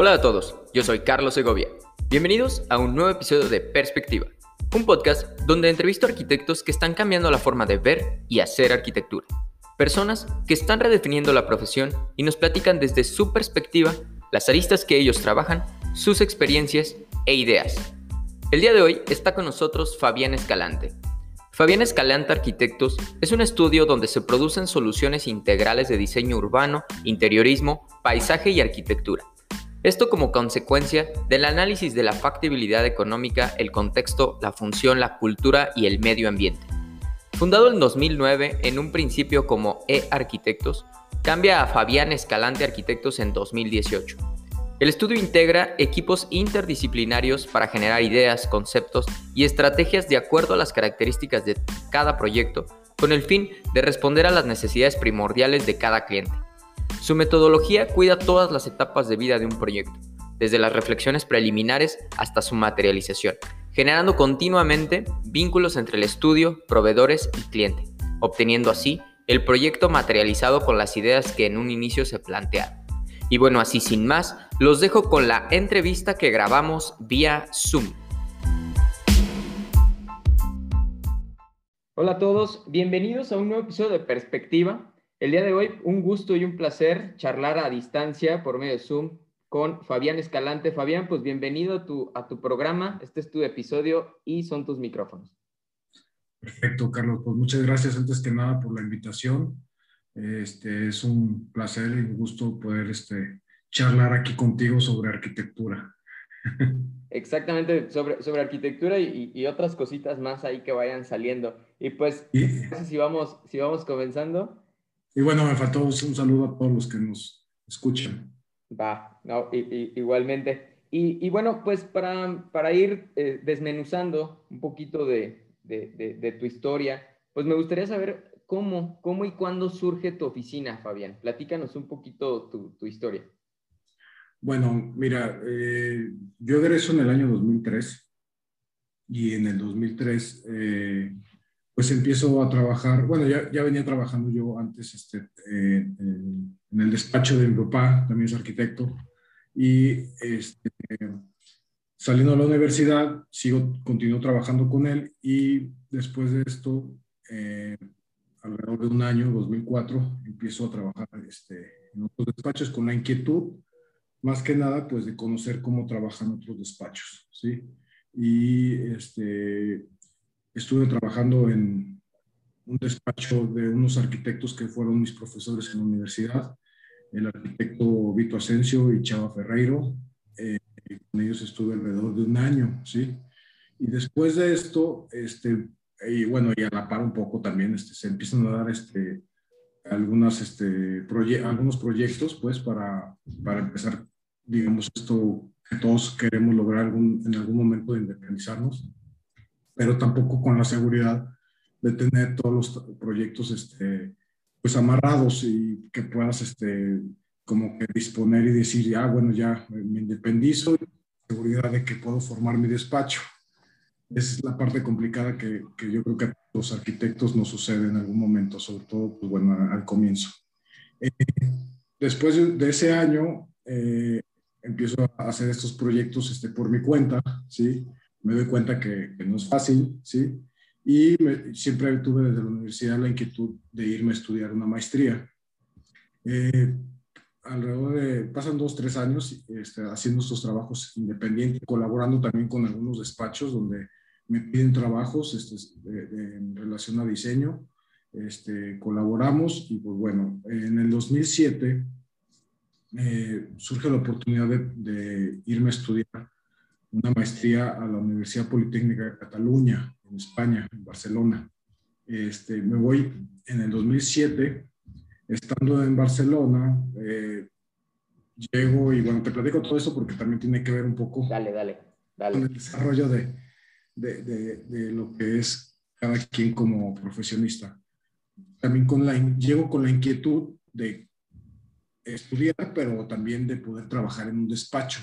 Hola a todos, yo soy Carlos Segovia. Bienvenidos a un nuevo episodio de Perspectiva, un podcast donde entrevisto arquitectos que están cambiando la forma de ver y hacer arquitectura. Personas que están redefiniendo la profesión y nos platican desde su perspectiva las aristas que ellos trabajan, sus experiencias e ideas. El día de hoy está con nosotros Fabián Escalante. Fabián Escalante Arquitectos es un estudio donde se producen soluciones integrales de diseño urbano, interiorismo, paisaje y arquitectura. Esto como consecuencia del análisis de la factibilidad económica, el contexto, la función, la cultura y el medio ambiente. Fundado en 2009 en un principio como E-Arquitectos, cambia a Fabián Escalante Arquitectos en 2018. El estudio integra equipos interdisciplinarios para generar ideas, conceptos y estrategias de acuerdo a las características de cada proyecto, con el fin de responder a las necesidades primordiales de cada cliente. Su metodología cuida todas las etapas de vida de un proyecto, desde las reflexiones preliminares hasta su materialización, generando continuamente vínculos entre el estudio, proveedores y cliente, obteniendo así el proyecto materializado con las ideas que en un inicio se plantearon. Y bueno, así sin más, los dejo con la entrevista que grabamos vía Zoom. Hola a todos, bienvenidos a un nuevo episodio de Perspectiva. El día de hoy, un gusto y un placer charlar a distancia por medio de Zoom con Fabián Escalante. Fabián, pues bienvenido a tu, a tu programa. Este es tu episodio y son tus micrófonos. Perfecto, Carlos. Pues muchas gracias antes que nada por la invitación. Este, es un placer y un gusto poder este, charlar aquí contigo sobre arquitectura. Exactamente, sobre, sobre arquitectura y, y, otras cositas más ahí que vayan saliendo. Y pues, no sé si vamos, si vamos comenzando. Y bueno, me faltó un saludo a todos los que nos escuchan. Va, no, y, igualmente. Y, bueno, pues para, para ir eh, desmenuzando un poquito de, de, de, tu historia, pues me gustaría saber cómo, cómo y cuándo surge tu oficina, Fabián. Platícanos un poquito tu, tu historia. Bueno, mira, eh, yo egreso en el año 2003 y en el 2003 eh, pues empiezo a trabajar, bueno, ya, ya venía trabajando yo antes este, eh, en el despacho de mi papá, también es arquitecto, y este, saliendo de la universidad, sigo, continúo trabajando con él y después de esto, eh, alrededor de un año, 2004, empiezo a trabajar este, en otros despachos con la inquietud, más que nada, pues de conocer cómo trabajan otros despachos, ¿sí? Y este, estuve trabajando en un despacho de unos arquitectos que fueron mis profesores en la universidad, el arquitecto Vito Asensio y Chava Ferreiro, eh, con ellos estuve alrededor de un año, ¿sí? Y después de esto, este, y bueno, y a la par un poco también, este, se empiezan a dar este, algunas, este, algunos proyectos, pues, para, para empezar, digamos, esto que todos queremos lograr algún, en algún momento de independizarnos, pero tampoco con la seguridad de tener todos los proyectos, este, pues, amarrados y que puedas, este, como que disponer y decir, ah, bueno, ya me independizo, seguridad de que puedo formar mi despacho. Esa es la parte complicada que, que, yo creo que a los arquitectos nos sucede en algún momento, sobre todo, pues bueno, al comienzo. Eh, después de ese año, eh, empiezo a hacer estos proyectos este, por mi cuenta, ¿sí? Me doy cuenta que, que no es fácil, ¿sí? Y siempre tuve desde la universidad la inquietud de irme a estudiar una maestría. Eh, alrededor de, pasan dos, tres años este, haciendo estos trabajos independientes, colaborando también con algunos despachos donde me piden trabajos este, en relación a diseño, este, colaboramos y pues bueno, en el 2007 eh, surge la oportunidad de, de, irme a estudiar una maestría a la Universidad Politécnica de Cataluña, en España, en Barcelona. Este, me voy en el 2007 estando en Barcelona, eh, llego y bueno, te platico todo esto porque también tiene que ver un poco dale, dale, dale. con el desarrollo de, de, de, lo que es cada quien como profesionista. También con la, llego con la inquietud de estudiar, pero también de poder trabajar en un despacho.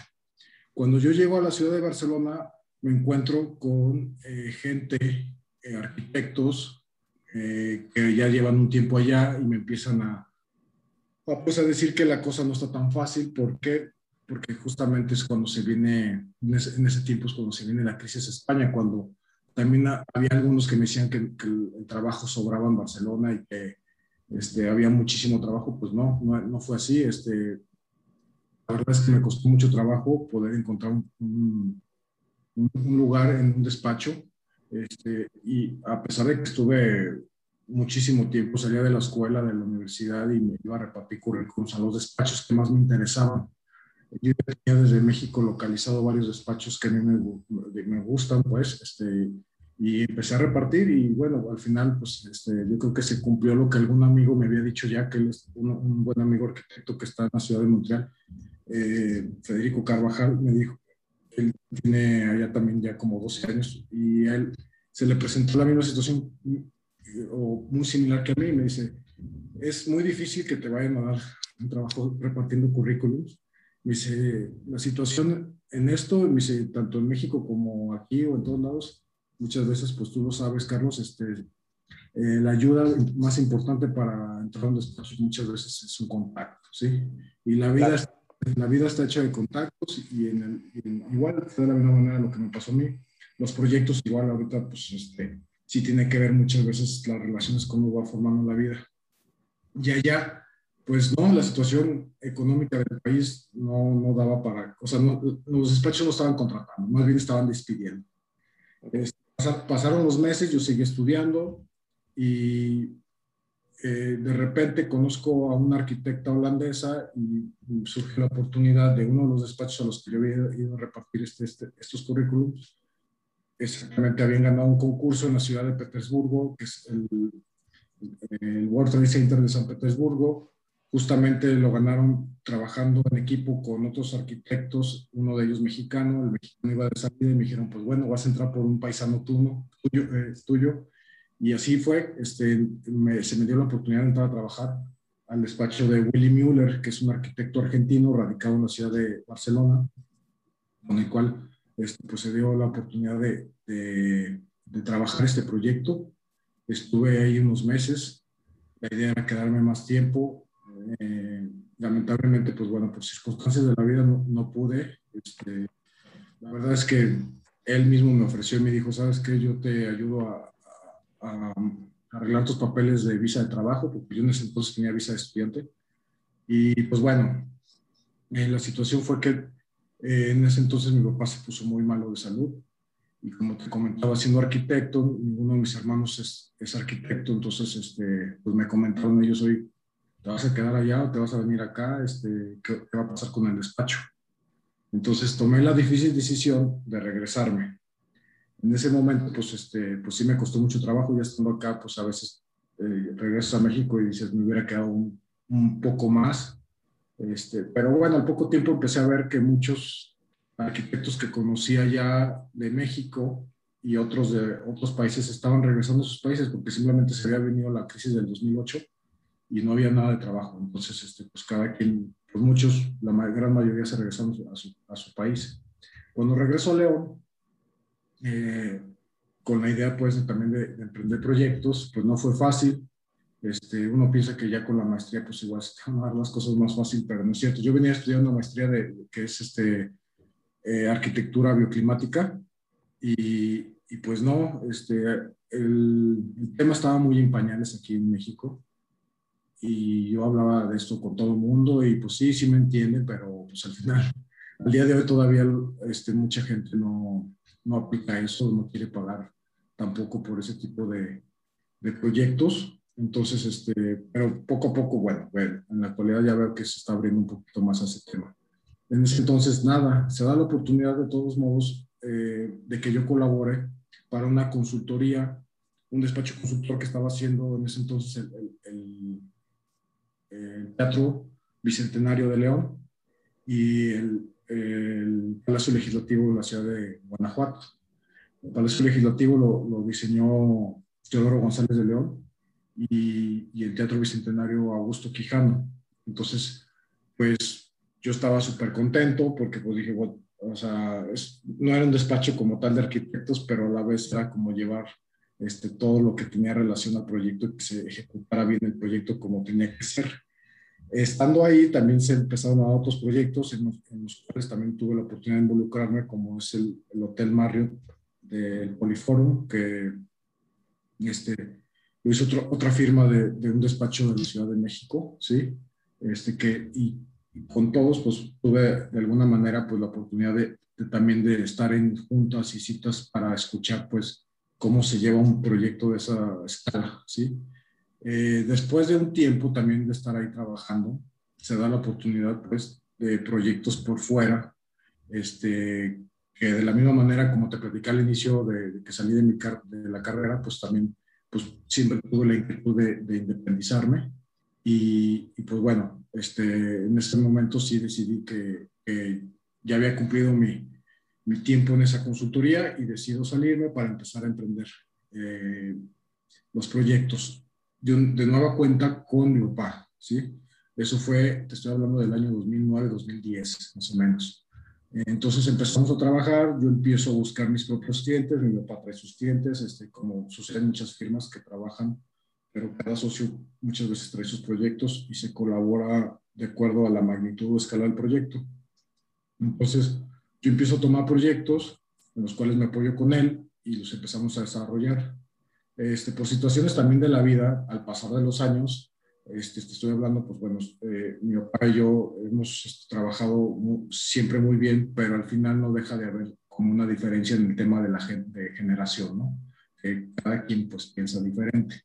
Cuando yo llego a la ciudad de Barcelona, me encuentro con eh, gente, eh, arquitectos, eh, que ya llevan un tiempo allá y me empiezan a, pues a decir que la cosa no está tan fácil. Porque porque justamente es cuando se viene, en ese, tiempo es cuando se viene la crisis España, cuando también había algunos que me decían que, el, trabajo sobraba en Barcelona y que este, había muchísimo trabajo, pues no, no, fue así. Este, la verdad es que me costó mucho trabajo poder encontrar un, un, lugar en un despacho. Este, y a pesar de que estuve muchísimo tiempo, salía de la escuela, de la universidad y me iba a repartir currículums a los despachos que más me interesaban. Yo tenía desde México localizado varios despachos que a mí me, me gustan, pues, este, y empecé a repartir y bueno, al final, pues este, yo creo que se cumplió lo que algún amigo me había dicho ya, que él es un, buen amigo arquitecto que está en la ciudad de Montreal, eh, Federico Carvajal, me dijo, él tiene allá también ya como 12 años y a él se le presentó la misma situación o muy similar que a mí, me dice, es muy difícil que te vayan a dar un trabajo repartiendo currículums. Me dice, la situación en esto, me dice, tanto en México como aquí o en todos lados, muchas veces, pues tú lo sabes, Carlos, este, eh, la ayuda más importante para entrar a un despacho muchas veces es un contacto, ¿sí? Y la vida, la vida está hecha de contactos y en el, igual, de la misma manera lo que me pasó a mí, los proyectos igual ahorita, pues, este, sí tiene que ver muchas veces las relaciones uno va formando la vida. Y allá, pues no, la situación económica del país no, no daba para, o sea, los despachos no estaban contratando, más bien estaban despidiendo. Este, pasaron los meses, yo seguí estudiando y eh, de repente conozco a una arquitecta holandesa y, surge la oportunidad de uno de los despachos a los que yo había ido a repartir este, este, estos currículums. Exactamente, habían ganado un concurso en la ciudad de Petersburgo, que es el, el World Trade Center de San Petersburgo, justamente lo ganaron trabajando en equipo con otros arquitectos, uno de ellos mexicano, el mexicano iba de salida y me dijeron, pues bueno, vas a entrar por un paisano tuyo, eh, tuyo. Y así fue, este, se me dio la oportunidad de entrar a trabajar al despacho de Willy Müller, que es un arquitecto argentino radicado en la ciudad de Barcelona, con el cual este, pues se dio la oportunidad de, de, de trabajar este proyecto. Estuve ahí unos meses, la idea era quedarme más tiempo, eh, lamentablemente, pues bueno, por circunstancias de la vida no, no pude. Este, la verdad es que él mismo me ofreció y me dijo, ¿sabes qué? Yo te ayudo a, a, arreglar tus papeles de visa de trabajo, porque yo en ese entonces tenía visa de estudiante. Y pues bueno, eh, la situación fue que eh, en ese entonces mi papá se puso muy malo de salud. Y como te comentaba, siendo arquitecto, ninguno de mis hermanos es, es arquitecto, entonces este, pues me comentaron ellos, hoy ¿te vas a quedar allá o te vas a venir acá? Este, ¿qué, va a pasar con el despacho? Entonces tomé la difícil decisión de regresarme. En ese momento, pues, este, pues sí me costó mucho trabajo, ya estando acá, pues a veces eh, regresas a México y dices, me hubiera quedado un, un poco más. Este, pero bueno, al poco tiempo empecé a ver que muchos arquitectos que conocía ya de México y otros de otros países estaban regresando a sus países porque simplemente se había venido la crisis del 2008 y no había nada de trabajo. Entonces, este, pues cada quien, pues muchos, la gran mayoría se regresaron a su, a su país. Cuando regresó a León, eh, con la idea pues también de, emprender proyectos, pues no fue fácil. Este, uno piensa que ya con la maestría pues igual se van a dar las cosas más fácil, pero no es cierto. Yo venía estudiando una maestría de, que es este, eh, arquitectura bioclimática y, y, pues no, este, el, el tema estaba muy en pañales aquí en México y yo hablaba de esto con todo el mundo y pues sí, sí me entienden, pero pues al final, al día de hoy todavía este, mucha gente no, no aplica eso, no quiere pagar tampoco por ese tipo de, de proyectos. Entonces, este, pero poco a poco, bueno, bueno, en la actualidad ya veo que se está abriendo un poquito más a ese tema. En ese entonces, nada, se da la oportunidad de todos modos eh, de que yo colabore para una consultoría, un despacho consultor que estaba haciendo en ese entonces el, el el Teatro Bicentenario de León y el, Palacio Legislativo de la ciudad de Guanajuato. El Palacio Legislativo lo, diseñó Teodoro González de León y, y, el Teatro Bicentenario Augusto Quijano. Entonces, pues yo estaba súper contento porque pues dije, bueno, o sea, no era un despacho como tal de arquitectos, pero a la vez era como llevar este, todo lo que tenía relación al proyecto y que se ejecutara bien el proyecto como tenía que ser. Estando ahí también se empezaron a otros proyectos en los, cuales también tuve la oportunidad de involucrarme, como es el, Hotel Marriott del Poliforum, que este, hizo otra firma de, de, un despacho de la Ciudad de México, ¿sí? Este, que, y, con todos, pues tuve de alguna manera pues la oportunidad de, también de estar en juntas y citas para escuchar pues cómo se lleva un proyecto de esa escala, ¿sí? Eh, después de un tiempo también de estar ahí trabajando, se da la oportunidad pues de proyectos por fuera, este, de la misma manera como te platicé al inicio de, que salí de, mi de la carrera, pues también pues siempre tuve la inquietud de, de independizarme. Y, pues bueno, este, en este momento sí decidí que, ya había cumplido mi, mi, tiempo en esa consultoría y decido salirme para empezar a emprender eh, los proyectos de, nueva cuenta con papá, ¿sí? Eso fue, te estoy hablando del año 2009-2010, más o menos. Entonces empezamos a trabajar, yo empiezo a buscar mis propios clientes, mi papá trae sus clientes, este, como sucede en muchas firmas que trabajan, pero cada socio muchas veces trae sus proyectos y se colabora de acuerdo a la magnitud o escala del proyecto. Entonces yo empiezo a tomar proyectos en los cuales me apoyo con él y los empezamos a desarrollar. Este, por situaciones también de la vida, al pasar de los años, este, te estoy hablando, pues bueno, eh, mi papá y yo hemos este, trabajado siempre muy bien, pero al final no deja de haber como una diferencia en el tema de la de generación, ¿no? Que cada quien pues piensa diferente.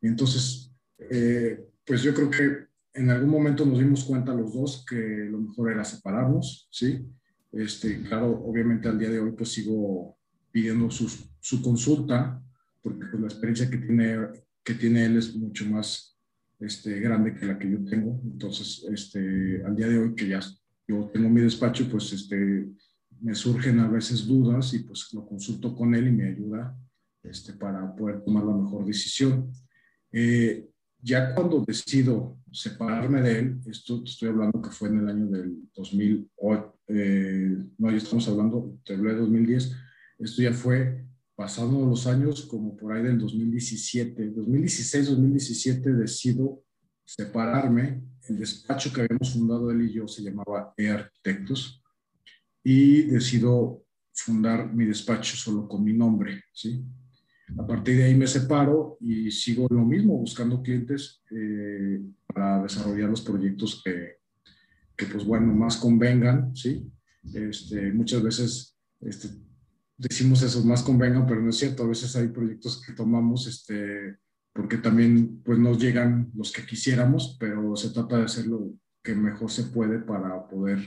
Entonces, eh, pues yo creo que en algún momento nos dimos cuenta los dos que lo mejor era separarnos, ¿sí? Este, claro, obviamente al día de hoy pues sigo pidiendo su consulta, porque pues, la experiencia que tiene, que tiene él es mucho más este, grande que la que yo tengo. Entonces, este, al día de hoy que ya yo tengo mi despacho, pues este, me surgen a veces dudas y pues lo consulto con él y me ayuda este, para poder tomar la mejor decisión. Eh, ya cuando decido separarme de él, esto estoy hablando que fue en el año del 2008, eh, no, ya estamos hablando, te hablé de 2010, esto ya fue pasando los años, como por ahí del 2017, 2016, 2017, decido separarme. El despacho que habíamos fundado él y yo se llamaba E-Arquitectos y decido fundar mi despacho solo con mi nombre, ¿sí? A partir de ahí me separo y sigo lo mismo, buscando clientes eh, para desarrollar los proyectos que, que, pues bueno, más convengan, ¿sí? Este, muchas veces este, decimos eso, más convengan, pero no es cierto. A veces hay proyectos que tomamos este, porque también pues no llegan los que quisiéramos, pero se trata de hacer lo que mejor se puede para poder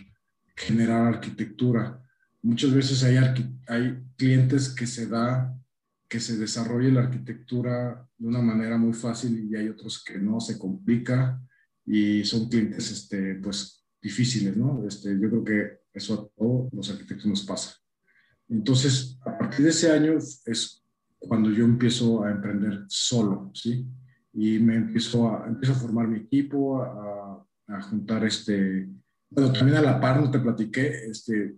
generar arquitectura. Muchas veces hay, hay clientes que se da que se desarrolle la arquitectura de una manera muy fácil y hay otros que no, se complica y son clientes este, pues difíciles, ¿no? Este, yo creo que eso a todos los arquitectos nos pasa. Entonces, a partir de ese año es cuando yo empiezo a emprender solo, ¿sí? Y me empiezo a, empiezo a formar mi equipo, a, juntar este... Bueno, también a la par, no te platiqué, este,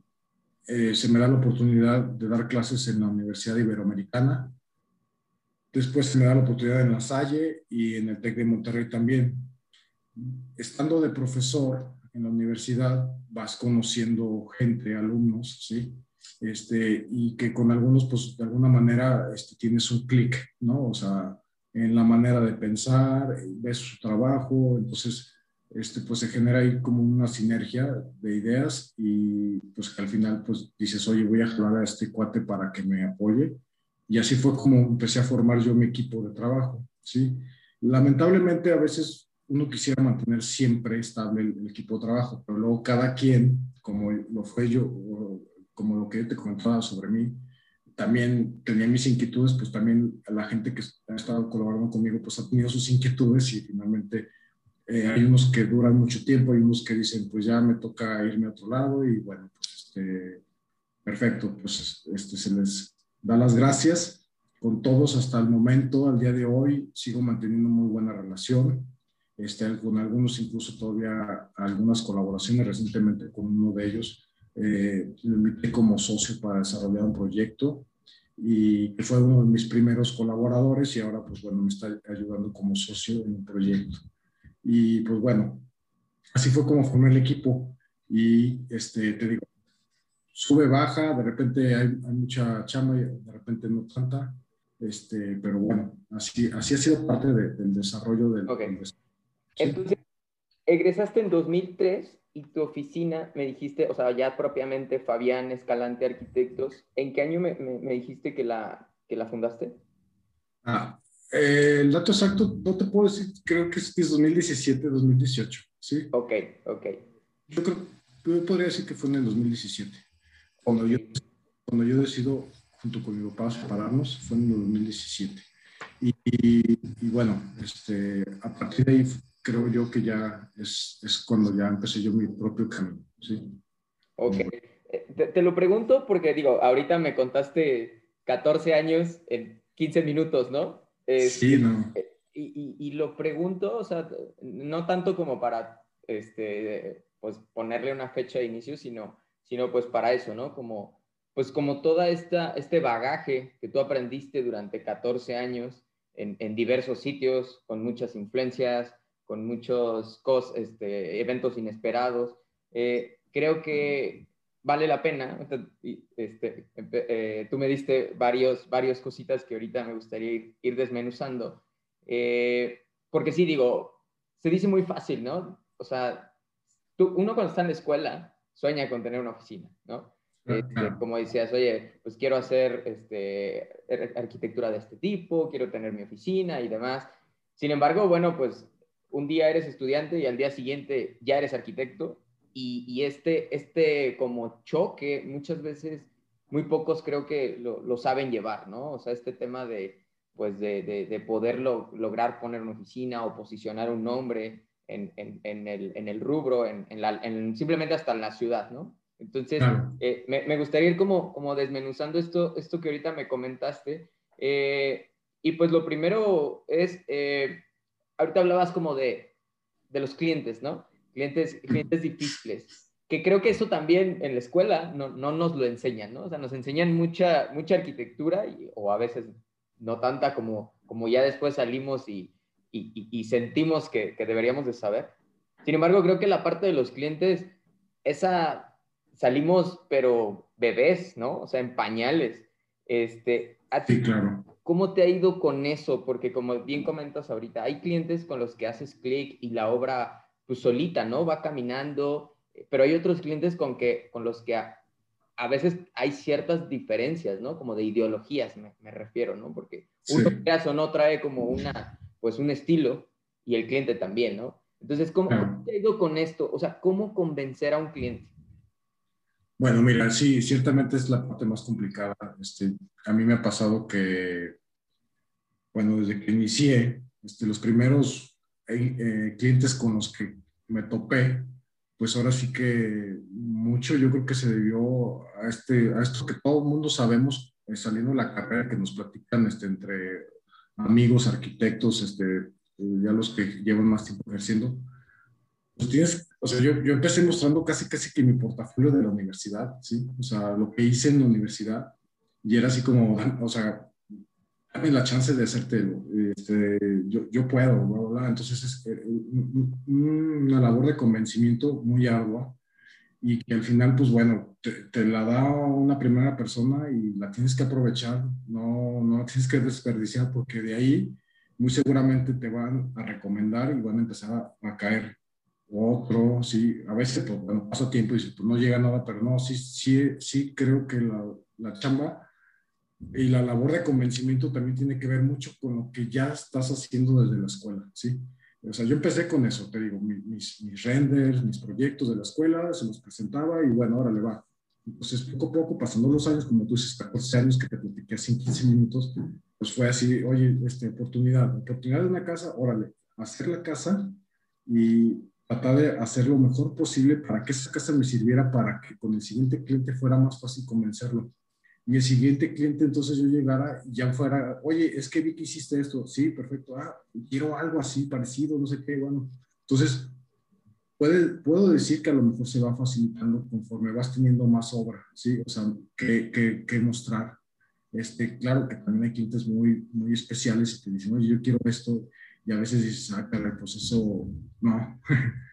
eh, se me da la oportunidad de dar clases en la Universidad Iberoamericana. Después se me da la oportunidad en La Salle y en el TEC de Monterrey también. Estando de profesor en la universidad, vas conociendo gente, alumnos, ¿sí? Este, y que con algunos, pues de alguna manera este, tienes un clic, ¿no? O sea, en la manera de pensar, ves su trabajo, entonces, este, pues se genera ahí como una sinergia de ideas y pues que al final, pues dices, oye, voy a jalar a este cuate para que me apoye. Y así fue como empecé a formar yo mi equipo de trabajo, ¿sí? Lamentablemente a veces uno quisiera mantener siempre estable el, el equipo de trabajo, pero luego cada quien, como lo fue yo, como lo que te comentaba sobre mí, también tenía mis inquietudes, pues también la gente que ha estado colaborando conmigo, pues ha tenido sus inquietudes y finalmente eh, hay unos que duran mucho tiempo, hay unos que dicen, pues ya me toca irme a otro lado y bueno, pues este, perfecto, pues este, se les da las gracias con todos hasta el momento, al día de hoy, sigo manteniendo muy buena relación, este, con algunos incluso todavía algunas colaboraciones recientemente con uno de ellos, eh, lo invité como socio para desarrollar un proyecto y fue uno de mis primeros colaboradores y ahora pues bueno me está ayudando como socio en un proyecto. Y pues bueno, así fue como formé el equipo. Y este, te digo, sube, baja, de repente hay, mucha chamba y de repente no tanta. Este, pero bueno, así, así ha sido parte del desarrollo del... Okay. Entonces, egresaste en 2003 y tu oficina, me dijiste, o sea, ya propiamente Fabián Escalante Arquitectos, ¿en qué año me, me, dijiste que la, que la fundaste? Ah, eh, el dato exacto no te puedo decir, creo que es 2017, 2018, ¿sí? Ok, ok. Yo creo, yo podría decir que fue en el 2017. Cuando, yo, cuando yo decido, junto con mi papá, separarnos, fue en el 2017. Y, y, bueno, este, a partir de ahí creo yo que ya es, es cuando ya empecé yo mi propio camino, ¿sí? Ok. Eh, te, lo pregunto porque, digo, ahorita me contaste 14 años en 15 minutos, ¿no? sí, no. Eh, y, y, lo pregunto, o sea, no tanto como para, este, pues, ponerle una fecha de inicio, sino, sino pues para eso, ¿no? Como, pues como toda esta, este bagaje que tú aprendiste durante 14 años en, en diversos sitios, con muchas influencias, con muchos cos, este, eventos inesperados. Eh, creo que vale la pena. Este, eh, tú me diste varios, varios cositas que ahorita me gustaría ir, desmenuzando. Eh, porque sí, digo, se dice muy fácil, ¿no? O sea, tú, uno cuando está en la escuela sueña con tener una oficina, ¿no? Este, como decías, oye, pues quiero hacer este, arquitectura de este tipo, quiero tener mi oficina y demás. Sin embargo, bueno, pues un día eres estudiante y al día siguiente ya eres arquitecto y, este, este como choque muchas veces muy pocos creo que lo, saben llevar, ¿no? O sea, este tema de, pues de, de, poder lograr poner una oficina o posicionar un nombre en, en, el, en el, rubro, en, la, simplemente hasta en la ciudad, ¿no? Entonces, eh, me, me, gustaría ir como, como desmenuzando esto, esto que ahorita me comentaste. Eh, y pues lo primero es, eh, ahorita hablabas como de, de los clientes, ¿no? Clientes, clientes difíciles, que creo que eso también en la escuela no, no nos lo enseñan, ¿no? O sea, nos enseñan mucha, mucha arquitectura y, o a veces no tanta como, como ya después salimos y, y, y sentimos que, que, deberíamos de saber. Sin embargo, creo que la parte de los clientes, esa salimos pero bebés, ¿no? O sea, en pañales. Este, sí, claro. ¿Cómo te ha ido con eso? Porque como bien comentas ahorita, hay clientes con los que haces clic y la obra pues solita, ¿no? Va caminando, pero hay otros clientes con, que, con los que a, veces hay ciertas diferencias, ¿no? Como de ideologías, me, refiero, ¿no? Porque uno o no trae como una, pues un estilo y el cliente también, ¿no? Entonces, ¿cómo, ¿cómo te ha ido con esto? O sea, ¿cómo convencer a un cliente? Bueno, mira, sí, ciertamente es la parte más complicada. Este, a mí me ha pasado que, bueno, desde que inicié, este, los primeros eh, eh, clientes con los que me topé, pues ahora sí que mucho yo creo que se debió a, este, a esto que todo el mundo sabemos eh, saliendo de la carrera que nos platican este, entre amigos, arquitectos, este, ya los que llevan más tiempo ejerciendo, pues o sea, yo, yo, empecé mostrando casi, casi que mi portafolio de la universidad, ¿sí? O sea, lo que hice en la universidad. Y era así como, o sea, dame la chance de hacértelo. Este, yo, yo puedo, bla, bla, Entonces es eh, una labor de convencimiento muy ardua y que al final, pues bueno, te, te, la da una primera persona y la tienes que aprovechar, no, no tienes que desperdiciar porque de ahí muy seguramente te van a recomendar y van a empezar a, a caer otro, sí, a veces pues, bueno, pasa tiempo y pues no llega nada, pero no, sí, sí, sí creo que la, la, chamba y la labor de convencimiento también tiene que ver mucho con lo que ya estás haciendo desde la escuela, ¿sí? O sea, yo empecé con eso, te digo, mis, mis renders, mis proyectos de la escuela, se los presentaba y bueno, ahora le va. Entonces, poco a poco, pasando los años, como tú dices, 14 años que te platiqué en 15 minutos, pues fue así, oye, este, oportunidad, oportunidad de una casa, órale, hacer la casa y tratar de hacer lo mejor posible para que esa casa me sirviera para que con el siguiente cliente fuera más fácil convencerlo. Y el siguiente cliente entonces yo llegara y ya fuera, oye, es que vi que hiciste esto, sí, perfecto, ah, quiero algo así parecido, no sé qué, bueno. Entonces, puede, puedo decir que a lo mejor se va facilitando conforme vas teniendo más obra, ¿sí? O sea, que, que, que mostrar. Este, claro que también hay clientes muy, muy especiales y te dicen, oye, yo quiero esto, y a veces dices, ah, caray, pues eso, no.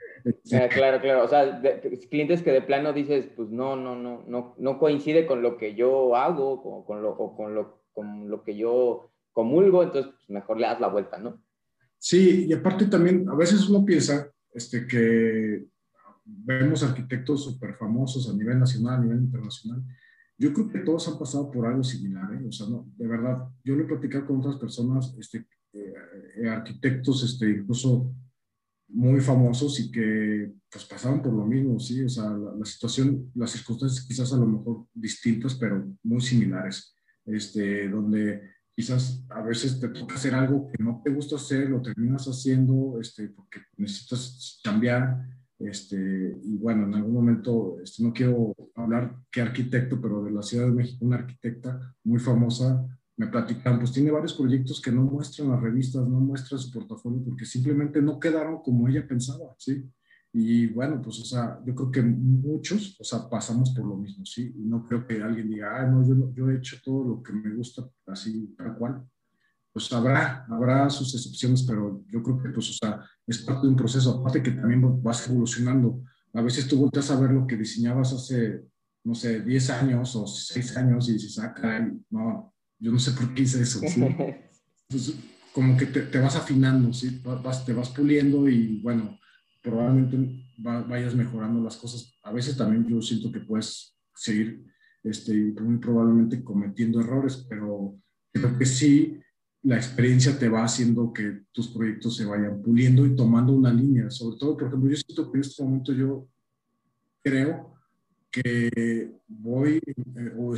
Claro, claro. O sea, clientes que de plano dices, pues no, no, no, no, no coincide con lo que yo hago con, con lo, o con lo, con lo que yo comulgo, entonces pues, mejor le das la vuelta, ¿no? Sí, y aparte también, a veces uno piensa este, que vemos arquitectos súper famosos a nivel nacional, a nivel internacional. Yo creo que todos han pasado por algo similar, ¿eh? O sea, no, de verdad, yo lo he platicado con otras personas, este, eh, arquitectos, este, incluso muy famosos y que pues pasaron por lo mismo, sí, o sea, la, la, situación, las circunstancias quizás a lo mejor distintas, pero muy similares, este, donde quizás a veces te toca hacer algo que no te gusta hacer, lo terminas haciendo, este, porque necesitas cambiar, este, y bueno, en algún momento, este, no quiero hablar qué arquitecto, pero de la Ciudad de México, una arquitecta muy famosa, me platican, pues tiene varios proyectos que no muestran las revistas, no muestran su portafolio, porque simplemente no quedaron como ella pensaba, ¿sí? Y bueno, pues, o sea, yo creo que muchos, o sea, pasamos por lo mismo, ¿sí? Y no creo que alguien diga, ah, no, yo, yo he hecho todo lo que me gusta, así, tal cual. Pues habrá, habrá sus excepciones, pero yo creo que, pues, o sea, es parte de un proceso. Aparte que también vas evolucionando. A veces tú volteas a ver lo que diseñabas hace, no sé, 10 años o 6 años y dices, ah, caray, no, yo no sé por qué hice eso, ¿sí? Entonces, como que te, te vas afinando, ¿sí? Vas, te vas puliendo y, bueno, probablemente vayas mejorando las cosas. A veces también yo siento que puedes seguir este, muy probablemente cometiendo errores, pero creo que sí la experiencia te va haciendo que tus proyectos se vayan puliendo y tomando una línea. Sobre todo, por ejemplo, yo siento que en este momento yo creo que voy eh, o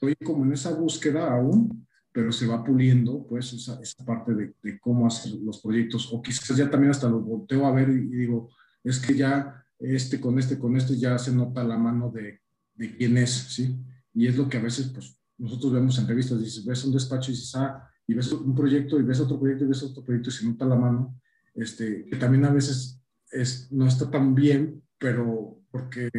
estoy como en esa búsqueda aún pero se va puliendo pues esa, esa parte de, de, cómo hacer los proyectos o quizás ya también hasta lo volteo a ver y, digo, es que ya este con este con este ya se nota la mano de, de, quién es, ¿sí? Y es lo que a veces pues nosotros vemos en revistas, dices, ves un despacho y dices, ah, y ves un proyecto y ves otro proyecto y ves otro proyecto y se nota la mano, este, que también a veces es, no está tan bien, pero porque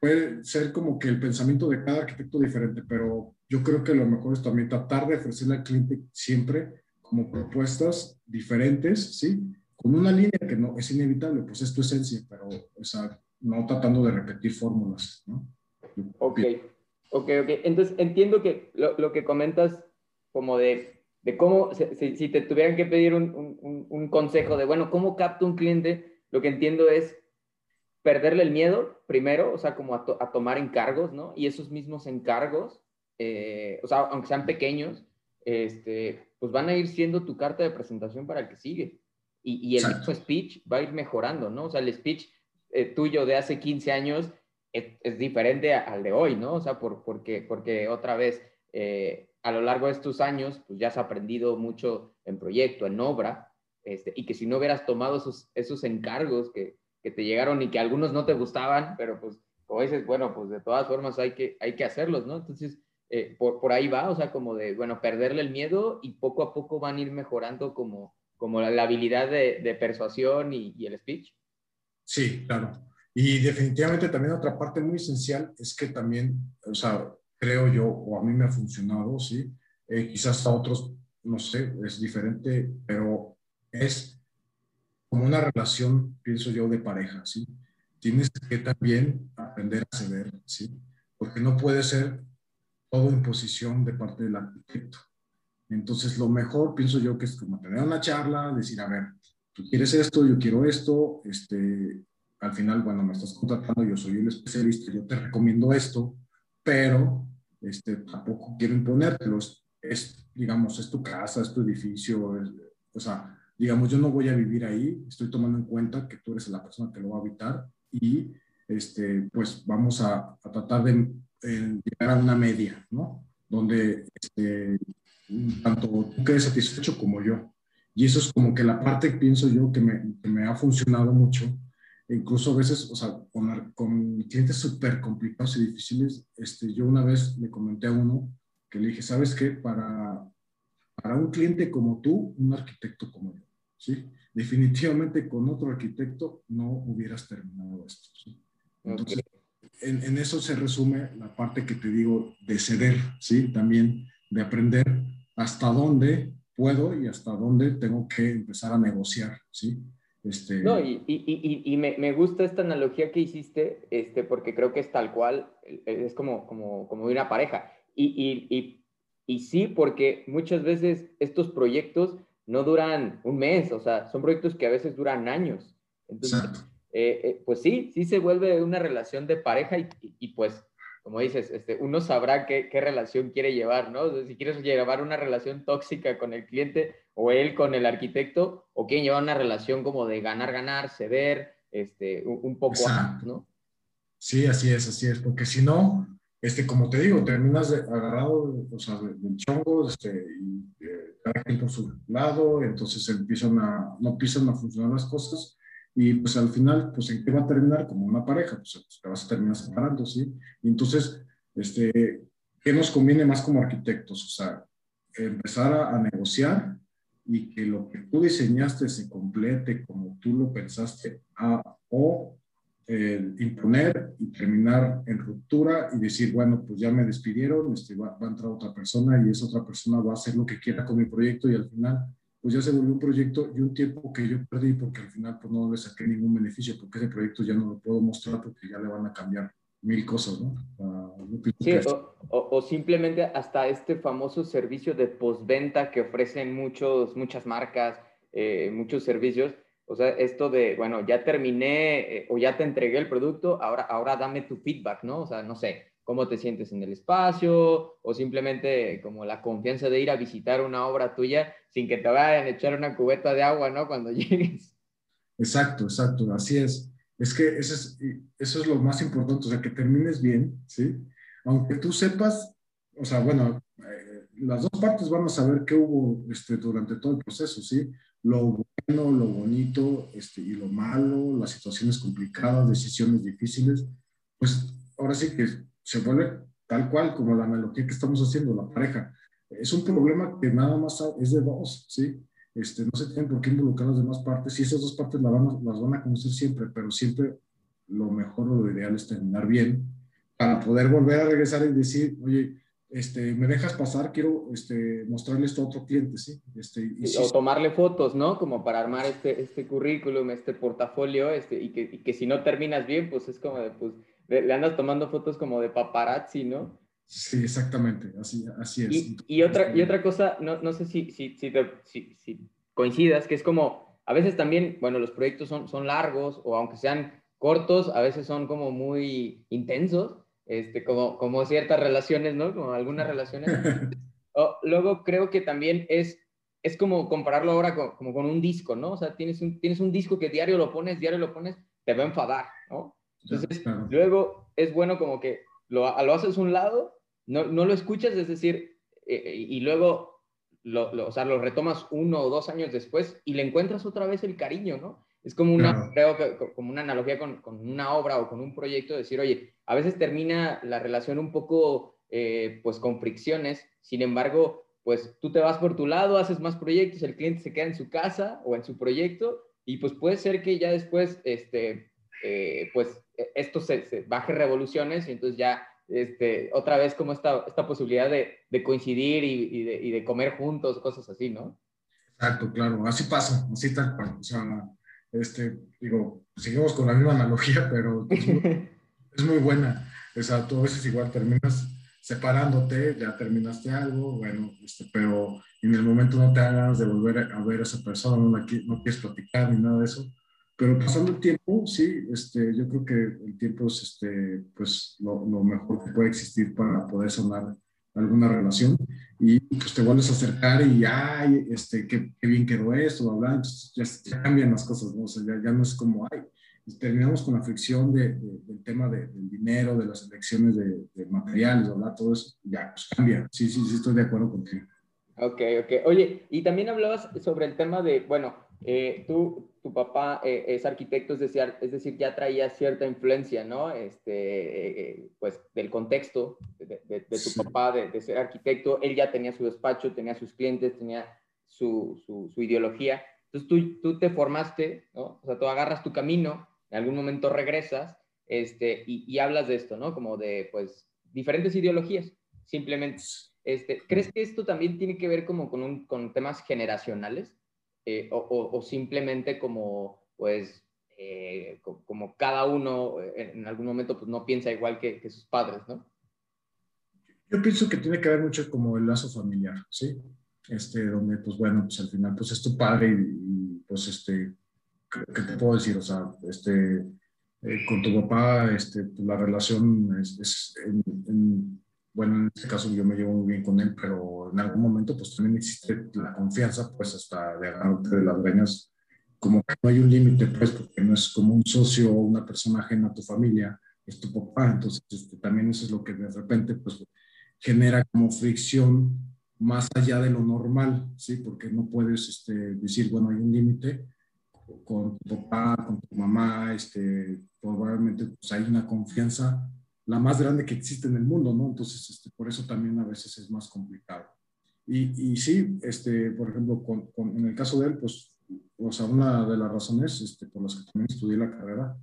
puede ser como que el pensamiento de cada arquitecto diferente, pero yo creo que lo mejor es también tratar de ofrecerle al cliente siempre como propuestas diferentes, ¿sí? Con una línea que no es inevitable, pues es tu esencia, pero o sea, no tratando de repetir fórmulas, ¿no? Ok, ok, ok. Entonces entiendo que lo, lo que comentas como de, de cómo, si, si, te tuvieran que pedir un, un, un consejo de, bueno, ¿cómo capto un cliente? Lo que entiendo es perderle el miedo primero, o sea, como a, a tomar encargos, ¿no? Y esos mismos encargos eh, o sea, aunque sean pequeños, este, pues van a ir siendo tu carta de presentación para el que sigue. Y, y el speech va a ir mejorando, ¿no? O sea, el speech eh, tuyo de hace 15 años es, diferente al de hoy, ¿no? O sea, por, porque, porque otra vez, eh, a lo largo de estos años, pues ya has aprendido mucho en proyecto, en obra, este, y que si no hubieras tomado esos, esos encargos que, que te llegaron y que algunos no te gustaban, pero pues, como dices, bueno, pues de todas formas hay que, hay que hacerlos, ¿no? Entonces, eh, por, por, ahí va, o sea, como de, bueno, perderle el miedo y poco a poco van a ir mejorando como, como la, habilidad de, de persuasión y, y, el speech. Sí, claro. Y definitivamente también otra parte muy esencial es que también, o sea, creo yo, o a mí me ha funcionado, sí, eh, quizás a otros, no sé, es diferente, pero es como una relación, pienso yo, de pareja, ¿sí? Tienes que también aprender a ceder, ¿sí? Porque no puede ser todo en posición de parte del arquitecto. Entonces, lo mejor, pienso yo, que es como tener una charla, decir, a ver, tú quieres esto, yo quiero esto, este, al final, bueno, me estás contratando, yo soy el especialista, yo te recomiendo esto, pero este, tampoco quiero imponértelo, es, digamos, es tu casa, es tu edificio, o sea, digamos, yo no voy a vivir ahí, estoy tomando en cuenta que tú eres la persona que lo va a habitar y, este, pues, vamos a, a tratar de llegar a una media, ¿no? Donde este, tanto tú quedes satisfecho como yo. Y eso es como que la parte, pienso yo, que me, que me ha funcionado mucho. E incluso a veces, o sea, con, con clientes súper complicados y difíciles, este, yo una vez le comenté a uno que le dije, ¿sabes qué? Para, para un cliente como tú, un arquitecto como yo, ¿sí? Definitivamente con otro arquitecto no hubieras terminado esto, ¿sí? Entonces, en, eso se resume la parte que te digo de ceder, ¿sí? También de aprender hasta dónde puedo y hasta dónde tengo que empezar a negociar, ¿sí? Este... No, y, y, y, me, me, gusta esta analogía que hiciste, este, porque creo que es tal cual, es como, como, como una pareja. Y, y, sí, porque muchas veces estos proyectos no duran un mes, o sea, son proyectos que a veces duran años. Entonces, eh, eh, pues sí, sí se vuelve una relación de pareja y, pues, como dices, este, uno sabrá qué, qué relación quiere llevar, ¿no? si quieres llevar una relación tóxica con el cliente o él con el arquitecto, o quieren llevar una relación como de ganar, ganar, ceder, este, un, poco, ¿no? Sí, así es, así es, porque si no, este, como te digo, terminas agarrado, o sea, del chongo, este, y eh, cada quien por su lado, entonces empiezan a, no empiezan a funcionar las cosas, y pues al final, pues en qué va a terminar como una pareja, pues, pues te vas a terminar separando, ¿sí? Y entonces, este, ¿qué nos conviene más como arquitectos? O sea, empezar a, negociar y que lo que tú diseñaste se complete como tú lo pensaste, a, o imponer y terminar en ruptura y decir, bueno, pues ya me despidieron, este, va, va, a entrar otra persona y esa otra persona va a hacer lo que quiera con mi proyecto y al final, pues ya se volvió un proyecto y un tiempo que yo perdí porque al final pues no le saqué ningún beneficio porque ese proyecto ya no lo puedo mostrar porque ya le van a cambiar mil cosas, ¿no? sí, o, o, simplemente hasta este famoso servicio de postventa que ofrecen muchos, muchas marcas, eh, muchos servicios, o sea, esto de, bueno, ya terminé eh, o ya te entregué el producto, ahora, ahora dame tu feedback, ¿no? O sea, no sé, cómo te sientes en el espacio o simplemente como la confianza de ir a visitar una obra tuya sin que te vayan a echar una cubeta de agua, ¿no? Cuando llegues. Exacto, exacto, así es. Es que eso es, eso es lo más importante, o sea, que termines bien, ¿sí? Aunque tú sepas, o sea, bueno, eh, las dos partes van a saber qué hubo este, durante todo el proceso, ¿sí? Lo bueno, lo bonito este, y lo malo, las situaciones complicadas, decisiones difíciles, pues ahora sí que se vuelve tal cual como la analogía que estamos haciendo, la pareja. Es un problema que nada más es de dos, ¿sí? Este, no se tienen por qué involucrar las demás partes y esas dos partes las van, las van a conocer siempre, pero siempre lo mejor o lo ideal es terminar bien para poder volver a regresar y decir, oye, este, me dejas pasar, quiero este, mostrarle esto a otro cliente, ¿sí? Este, y o tomarle fotos, ¿no? Como para armar este, este currículum, este portafolio, este, y, que, y que si no terminas bien, pues es como de, pues, le andas tomando fotos como de paparazzi, ¿no? Sí, exactamente, así, así es. Y, y otra, y otra cosa, no, no sé si, si, si, si, si coincidas, que es como, a veces también, bueno, los proyectos son, son largos, o aunque sean cortos, a veces son como muy intensos, este, como, como ciertas relaciones, ¿no? Como algunas relaciones. luego creo que también es, es como compararlo ahora como con un disco, ¿no? O sea, tienes un, tienes un disco que diario lo pones, diario lo pones, te va a enfadar, ¿no? Entonces, luego es bueno como que lo, lo haces un lado, no, no lo escuchas, es decir, eh, eh, y luego lo, lo, o sea, lo retomas uno o dos años después y le encuentras otra vez el cariño, ¿no? Es como una, creo que como una analogía con, con, una obra o con un proyecto, decir, oye, a veces termina la relación un poco, eh, pues, con fricciones, sin embargo, pues tú te vas por tu lado, haces más proyectos, el cliente se queda en su casa o en su proyecto, y pues puede ser que ya después, este, eh, pues, e, esto se, baje revoluciones y entonces ya, este, otra vez como esta, esta posibilidad de, de coincidir y, de, y, de, comer juntos, cosas así, ¿no? Exacto, claro, así pasa, así tal cual, o sea, este, digo, seguimos con la misma analogía, pero es muy, buena. O sea, tú a veces igual terminas separándote, ya terminaste algo, bueno, este, pero en el momento no te dan ganas de volver a, ver a esa persona, no, no quieres platicar ni nada de eso. Pero pasando el tiempo, sí, este, yo creo que el tiempo es este, pues, lo, lo mejor que puede existir para poder sanar alguna relación y pues te vuelves a acercar y ay, este, qué, qué bien quedó esto, bla, entonces ya, cambian las cosas, ¿no? O sea, ya, ya, no es como, ay, terminamos con la fricción de, del tema de, del dinero, de las elecciones de, de materiales, bla, todo eso, ya, pues cambia, sí, sí, sí, estoy de acuerdo contigo. Ok, ok. Oye, y también hablabas sobre el tema de, bueno, eh, tú, tu papá eh, es arquitecto, es decir, es decir, ya traía cierta influencia, ¿no? Este, eh, pues del contexto de, tu papá de, ser arquitecto, él ya tenía su despacho, tenía sus clientes, tenía su, su, ideología. Entonces tú, tú, te formaste, ¿no? O sea, tú agarras tu camino, en algún momento regresas este, y, y hablas de esto, ¿no? Como de, pues, diferentes ideologías, simplemente. Este, ¿Crees que esto también tiene que ver como con, un, con temas generacionales? Eh, o, simplemente como, pues eh, como cada uno en algún momento pues no piensa igual que, sus padres, ¿no? Yo pienso que tiene que ver mucho como el lazo familiar, ¿sí? Este, donde pues bueno, pues al final pues es tu padre y, pues este, ¿qué te puedo decir? O sea, este, eh, con tu papá, este, pues, la relación es, bueno, en este caso yo me llevo muy bien con él, pero en algún momento pues también existe la confianza, pues hasta de agarrarte de las greñas como que no hay un límite, pues, porque no es como un socio o una persona ajena a tu familia, es tu papá, entonces este, también eso es lo que de repente, pues, genera como fricción más allá de lo normal, ¿sí? Porque no puedes este, decir, bueno, hay un límite con tu papá, con tu mamá, este, probablemente pues, hay una confianza la más grande que existe en el mundo, ¿no? Entonces, este, por eso también a veces es más complicado. Y, y sí, este, por ejemplo, con, en el caso de él, pues o sea, una de las razones este, por las que también estudié la carrera,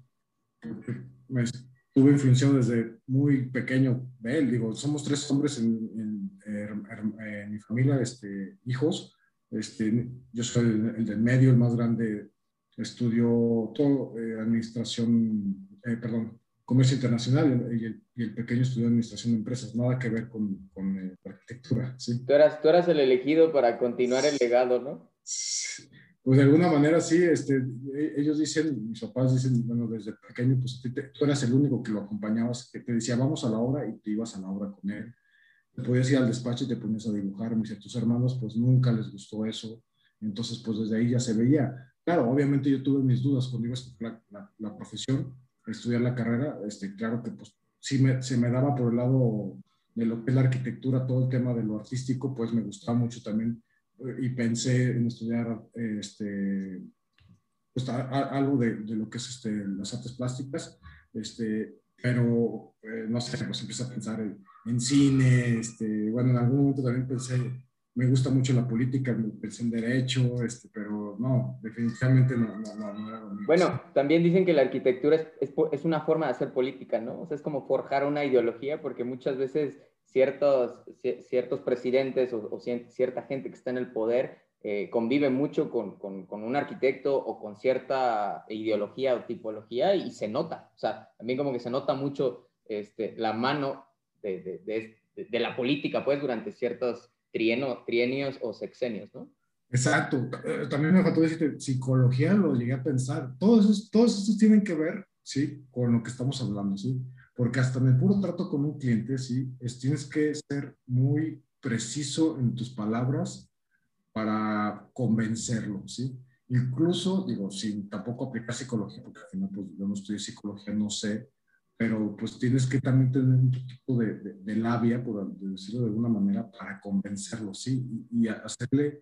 me estuve influenciado desde muy pequeño de él. Digo, somos tres hombres en, en, mi familia, este, hijos. Este, yo soy el, del medio, el más grande. Estudió todo, eh, administración, eh, perdón, comercio internacional y el, y el, pequeño estudió administración de empresas, nada que ver con, con eh, arquitectura. ¿sí? Tú, eras, tú eras el elegido para continuar el legado, ¿no? pues de alguna manera sí, este, e, ellos dicen, mis papás dicen, bueno, desde pequeño, pues tú eras el único que lo acompañabas, que te decía, vamos a la obra y te ibas a la obra con él. Te podías ir al despacho y te ponías a dibujar. Me dice, tus hermanos, pues nunca les gustó eso. Entonces, pues desde ahí ya se veía. Claro, obviamente yo tuve mis dudas cuando iba a estudiar la, la, profesión, estudiar la carrera. Este, claro que pues sí me, se me daba por el lado de lo que es la arquitectura, todo el tema de lo artístico, pues me gustaba mucho también y pensé en estudiar este, pues, algo de, de, lo que es este, las artes plásticas, este, pero eh, no sé, pues empecé a pensar en, cine, este, bueno, en algún momento también pensé, me gusta mucho la política, pensé en derecho, este, pero no, definitivamente no, no, no, no era lo mismo. Bueno, también dicen que la arquitectura es, es, es una forma de hacer política, ¿no? O sea, es como forjar una ideología, porque muchas veces ciertos, ciertos presidentes o, cierta gente que está en el poder eh, convive mucho con, con, un arquitecto o con cierta ideología o tipología y se nota. O sea, también como que se nota mucho este, la mano de, de, de, la política, pues, durante ciertos trieno, trienios o sexenios, ¿no? Exacto. Eh, también me faltó decirte, psicología lo llegué a pensar. Todos esos, todos estos tienen que ver, ¿sí? Con lo que estamos hablando, ¿sí? porque hasta en el puro trato con un cliente, sí, es, tienes que ser muy preciso en tus palabras para convencerlo, ¿sí? Incluso, digo, sin tampoco aplicar psicología, porque al final, pues yo no estudié psicología, no sé, pero pues tienes que también tener un tipo de, de, labia, por decirlo de alguna manera, para convencerlo, ¿sí? Y, y, hacerle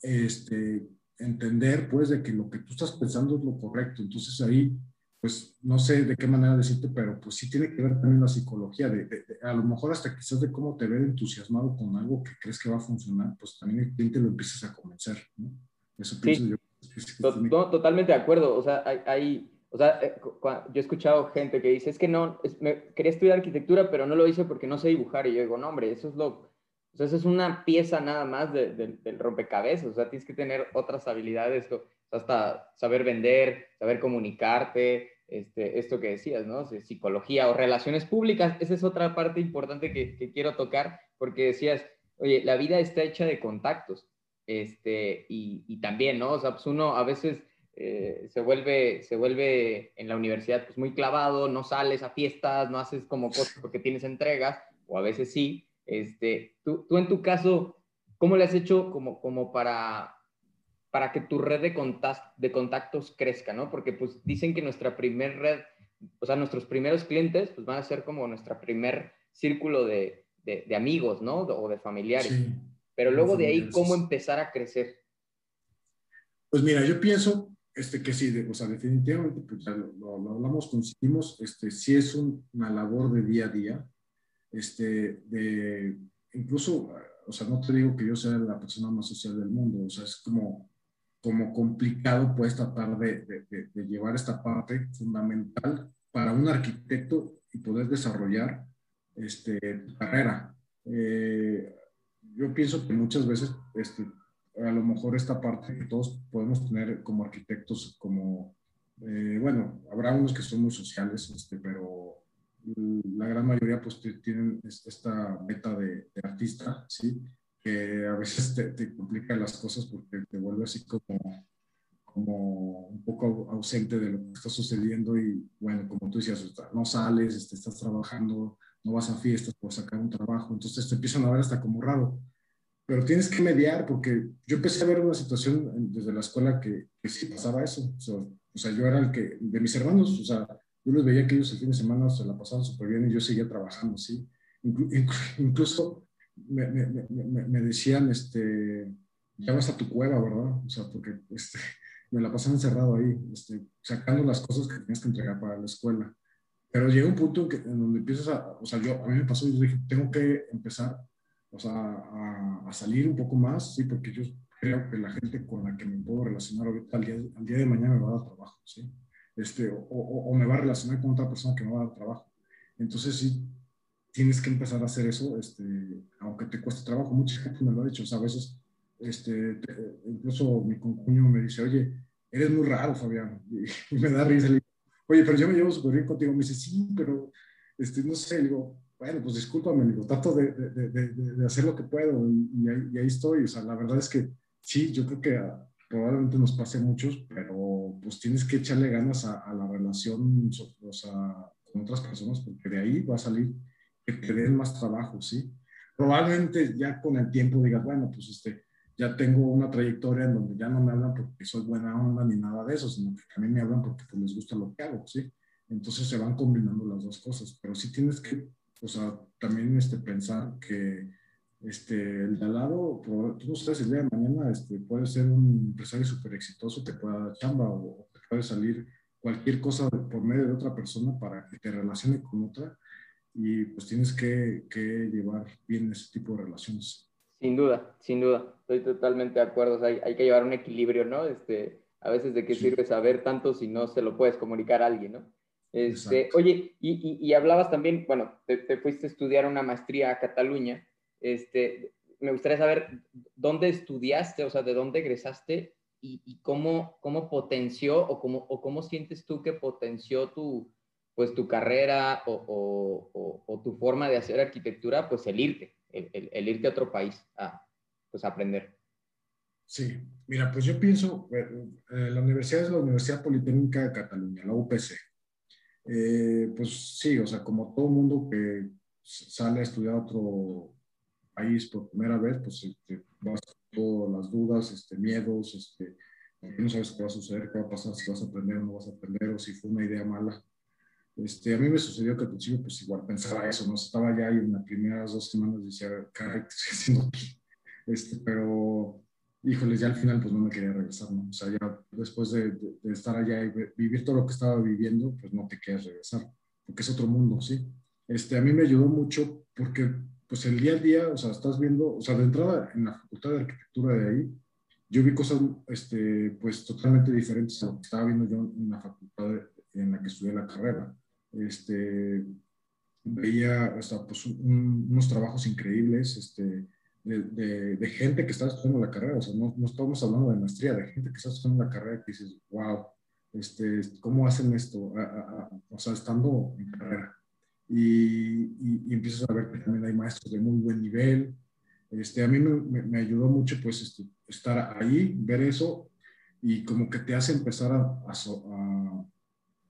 este, entender, pues, de que lo que tú estás pensando es lo correcto. Entonces ahí pues no sé de qué manera decirte, pero pues sí tiene que ver también la psicología, de, a lo mejor hasta quizás de cómo te ver entusiasmado con algo que crees que va a funcionar, pues también el cliente lo empiezas a convencer, ¿no? Eso pienso yo. totalmente de acuerdo, o sea, hay, o sea, eh, yo he escuchado gente que dice, es que no, me, quería estudiar arquitectura, pero no lo hice porque no sé dibujar, y yo digo, no, hombre, eso es lo, o sea, eso es una pieza nada más del rompecabezas, o sea, tienes que tener otras habilidades, hasta saber vender, saber comunicarte, este, esto que decías, ¿no? Psicología o relaciones públicas, esa es otra parte importante que, quiero tocar, porque decías, oye, la vida está hecha de contactos, este, y, también, ¿no? O sea, pues uno a veces eh, se, vuelve, se vuelve en la universidad pues muy clavado, no sales a fiestas, no haces como cosas porque tienes entregas, o a veces sí. Este, tú, tú en tu caso, ¿cómo le has hecho como, como para para que tu red de, de contactos crezca, ¿no? Porque pues dicen que nuestra primer red, o sea, nuestros primeros clientes pues van a ser como nuestra primer círculo de, de, amigos, ¿no? O de familiares. Pero luego de ahí, ¿cómo empezar a crecer? Pues mira, yo pienso este, que sí, o sea, definitivamente, pues, lo, hablamos, coincidimos, este, sí es una labor de día a día, este, de, incluso, o sea, no te digo que yo sea la persona más social del mundo, o sea, es como como complicado puedes tratar de, de, llevar esta parte fundamental para un arquitecto y poder desarrollar este, carrera. Eh, yo pienso que muchas veces este, a lo mejor esta parte que todos podemos tener como arquitectos, como, eh, bueno, habrá unos que son muy sociales, este, pero la gran mayoría pues tienen esta meta de, artista, ¿sí? Que a veces te, te, complica las cosas porque te vuelve así como, como un poco ausente de lo que está sucediendo y bueno, como tú decías, no sales, este, estás trabajando, no vas a fiestas por sacar un trabajo, entonces te empiezan a ver hasta como raro. Pero tienes que mediar porque yo empecé a ver una situación desde la escuela que, que sí pasaba eso. O sea, yo era el que, de mis hermanos, o sea, yo los veía que ellos el fin de semana se la pasaban súper bien y yo seguía trabajando, ¿sí? incluso me, me, me, me, decían, este, ya vas a tu cueva, ¿verdad? O sea, porque este, me la pasaban encerrado ahí, este, sacando las cosas que tenías que entregar para la escuela. Pero llega un punto en, que, en donde empiezas a, o sea, yo, a mí me pasó, yo dije, tengo que empezar, o sea, a, a salir un poco más, ¿sí? Porque yo creo que la gente con la que me puedo relacionar ahorita al día, al día de mañana me va a dar trabajo, ¿sí? Este, o, o, me va a relacionar con otra persona que me va a dar trabajo. Entonces sí, tienes que empezar a hacer eso, este, aunque te cueste trabajo. Mucha gente me lo ha dicho, o sea, a veces, este, incluso mi concuño me dice, oye, eres muy raro, Fabián, y, me da risa. oye, pero yo me llevo súper bien contigo. Me dice, sí, pero, este, no sé, digo, bueno, pues discúlpame, digo, trato de, de, de, de hacer lo que puedo y, ahí, y, ahí, estoy. O sea, la verdad es que sí, yo creo que probablemente nos pase a muchos, pero pues tienes que echarle ganas a, la relación o sea, con otras personas, porque de ahí va a salir que te den más trabajo, ¿sí? Probablemente ya con el tiempo digas, bueno, pues este, ya tengo una trayectoria en donde ya no me hablan porque soy buena onda ni nada de eso, sino que también me hablan porque pues, les gusta lo que hago, ¿sí? Entonces se van combinando las dos cosas, pero sí tienes que, o sea, también este, pensar que este, el de al lado, tú no sabes, el día de mañana este, puede ser un empresario súper exitoso, te pueda dar chamba o te puede salir cualquier cosa por medio de otra persona para que te relacione con otra y pues tienes que, que llevar bien ese tipo de relaciones. Sin duda, sin duda, estoy totalmente de acuerdo, hay, hay, que llevar un equilibrio, ¿no? Este, a veces de qué sirve saber tanto si no se lo puedes comunicar a alguien, ¿no? Este, oye, y, y, y, hablabas también, bueno, te, te, fuiste a estudiar una maestría a Cataluña, este, me gustaría saber dónde estudiaste, o sea, de dónde egresaste y, cómo, cómo potenció o cómo, o cómo sientes tú que potenció tu, pues, tu carrera o, o, tu forma de hacer arquitectura, pues el irte, el, irte a otro país a pues, aprender. Sí, mira, pues yo pienso, eh, eh, la universidad es la Universidad Politécnica de Cataluña, la UPC. Eh, pues sí, o sea, como todo mundo que sale a estudiar otro país por primera vez, pues este, vas todas las dudas, este, miedos, este, no sabes qué va a suceder, qué va a pasar, si vas a aprender o no vas a aprender, o si fue una idea mala. Este, a mí me sucedió que al principio, pues igual pensaba eso, ¿no? Estaba ya y en las primeras dos semanas decía, caray, ¿qué estoy haciendo aquí? Este, pero, híjoles, ya al final, pues no me quería regresar, ¿no? O sea, ya después de, de estar allá y vivir todo lo que estaba viviendo, pues no te quieres regresar, porque es otro mundo, ¿sí? Este, a mí me ayudó mucho porque pues el día a día, o sea, estás viendo, o sea, de entrada en la Facultad de Arquitectura de ahí, yo vi cosas, este, pues totalmente diferentes a lo que estaba viendo yo en la facultad en la que estudié la carrera. Este, veía, o sea, pues unos trabajos increíbles, este, de, de, gente que está estudiando la carrera, o sea, no, no, estamos hablando de maestría, de gente que está estudiando la carrera que dices, wow, este, ¿cómo hacen esto? o sea, estando en carrera y, y, empiezas a ver que también hay maestros de muy buen nivel. Este, a mí me, me, ayudó mucho pues este, estar ahí, ver eso y como que te hace empezar a, a,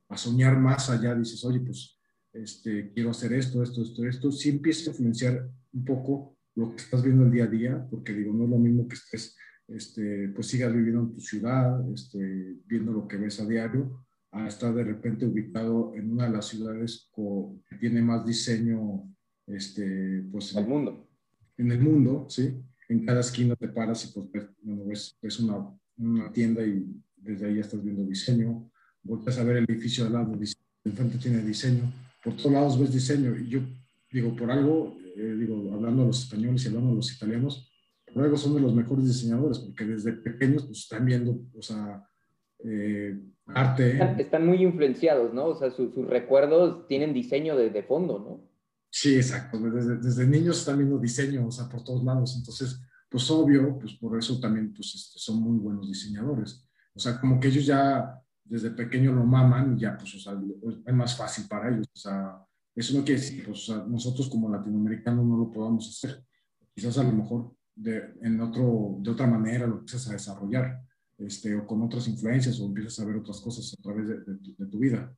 a, soñar más allá. Dices, oye, pues este, quiero hacer esto, esto, esto, esto. Sí empieza a influenciar un poco lo que estás viendo el día a día, porque digo, no es lo mismo que estés, este, pues sigas viviendo en tu ciudad, este, viendo lo que ves a diario, a estar de repente ubicado en una de las ciudades que tiene más diseño este, pues, en el mundo. En el mundo, sí. En cada esquina te paras y pues ves, ves una, una, tienda y desde ahí ya estás viendo diseño. Vuelves a ver el edificio al lado, enfrente tiene diseño. Por todos lados ves diseño. Y yo digo, por algo, eh, digo, hablando a los españoles y hablando a los italianos, por algo son de los mejores diseñadores, porque desde pequeños pues están viendo, o sea, eh, arte. Están, muy influenciados, ¿no? O sea, sus recuerdos tienen diseño de, fondo, ¿no? Sí, exacto. Desde, desde, niños están viendo diseño, o sea, por todos lados. Entonces, pues obvio, pues por eso también pues, este, son muy buenos diseñadores. O sea, como que ellos ya desde pequeño lo maman y ya, pues, o sea, es más fácil para ellos. O sea, eso no quiere decir, pues, nosotros como latinoamericanos no lo podamos hacer. Quizás a lo mejor de, en otro, de otra manera lo empiezas a desarrollar, este, o con otras influencias, o empiezas a ver otras cosas a través de, de, tu, vida.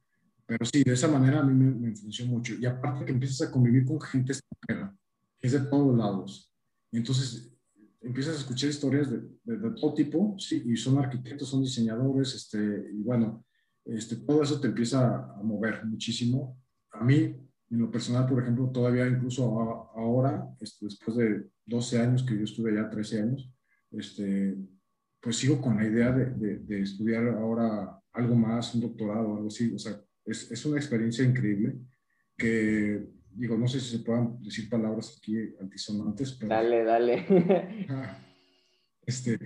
Pero sí, de esa manera a mí me, me, influenció mucho. Y aparte que empiezas a convivir con gente extranjera, que es de todos lados. Y entonces empiezas a escuchar historias de, de, todo tipo, sí, y son arquitectos, son diseñadores, este, y bueno, este, todo eso te empieza a mover muchísimo. A mí, en lo personal, por ejemplo, todavía incluso ahora, este, después de 12 años que yo estuve allá, 13 años, este, pues sigo con la idea de, de, estudiar ahora algo más, un doctorado, algo así. O sea, es, es una experiencia increíble que digo, no sé si se puedan decir palabras aquí antisonantes, pero... Dale, dale. este,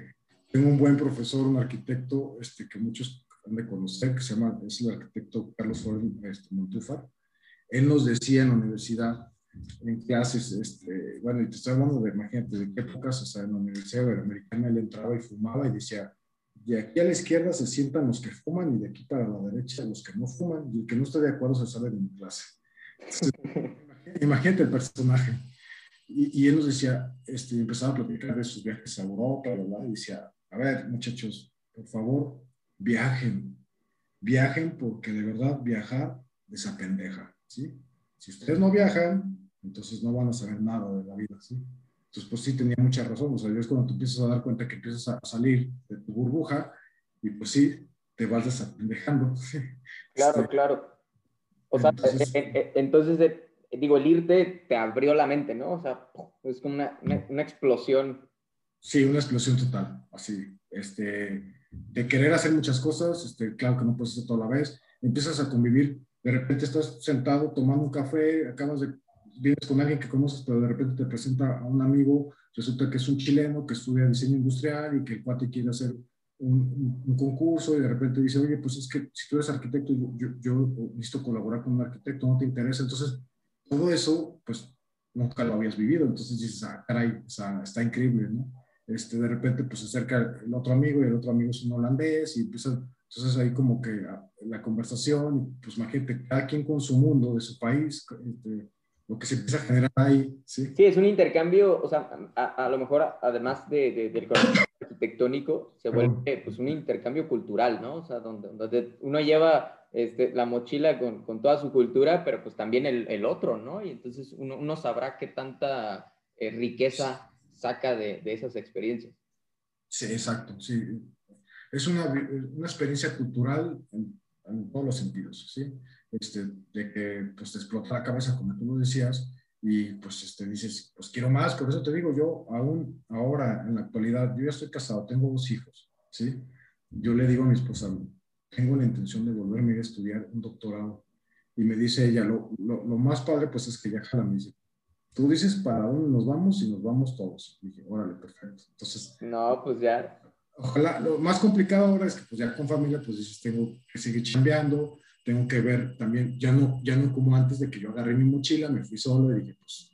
tengo un buen profesor, un arquitecto este, que muchos han de conocer, que se llama, es el arquitecto Carlos Flores este, Montúfar. Él nos decía en la universidad, en clases, este, bueno, y te estoy hablando de, imagínate, de qué épocas, o sea, en la Universidad Americana él entraba y fumaba y decía, de aquí a la izquierda se sientan los que fuman y de aquí para la derecha los que no fuman y el que no esté de acuerdo se sale de mi clase imagínate el personaje. Y, él nos decía, este, empezaba a platicar de sus viajes a Europa, ¿verdad? Y decía, a ver, muchachos, por favor, viajen. Viajen porque de verdad viajar desapendeja, ¿sí? Si ustedes no viajan, entonces no van a saber nada de la vida, ¿sí? Entonces, pues sí, tenía mucha razón. O sea, es cuando tú empiezas a dar cuenta que empiezas a salir de tu burbuja y pues sí, te vas desapendejando. Claro, este, claro. O sea, entonces, eh, eh, entonces digo, el irte te abrió la mente, ¿no? O sea, es como una, una, explosión. Sí, una explosión total, así, este, de querer hacer muchas cosas, este, claro que no puedes hacer toda la vez, empiezas a convivir, de repente estás sentado tomando un café, acabas de, vienes con alguien que conoces, pero de repente te presenta a un amigo, resulta que es un chileno que estudia diseño industrial y que el cuate quiere hacer un, un, concurso y de repente dice, oye, pues es que si tú eres arquitecto, yo, yo, yo necesito colaborar con un arquitecto, no te interesa, entonces todo eso, pues nunca lo habías vivido, entonces dices, ah, caray, o sea, está increíble, ¿no? Este, de repente, pues se acerca el otro amigo y el otro amigo es un holandés y empieza, entonces ahí como que ah, la conversación, pues imagínate, cada quien con su mundo, de su país, este, lo que se empieza a generar ahí, ¿sí? Sí, es un intercambio, o sea, a, lo mejor además de, de, del arquitectónico, se vuelve pues un intercambio cultural, ¿no? O sea, donde, donde uno lleva este, la mochila con, con, toda su cultura, pero pues también el, el otro, ¿no? Y entonces uno, uno sabrá qué tanta eh, riqueza saca de, de, esas experiencias. Sí, exacto, sí. Es una, una experiencia cultural en, todos los sentidos, ¿sí? Este, de que pues te explota la cabeza, como tú lo decías, y pues este, dices, pues quiero más, por eso te digo, yo aún ahora, en la actualidad, yo ya estoy casado, tengo dos hijos, ¿sí? Yo le digo a mi esposa, tengo la intención de volverme a estudiar un doctorado. Y me dice ella, lo, lo, más padre pues es que ya jala, me dice, tú dices para dónde nos vamos y nos vamos todos. Dije, órale, perfecto. Entonces... No, pues ya. Ojalá, lo más complicado ahora es que pues ya con familia pues dices, tengo que seguir chambeando, tengo que ver también, ya no, ya no como antes de que yo agarré mi mochila, me fui solo y dije, pues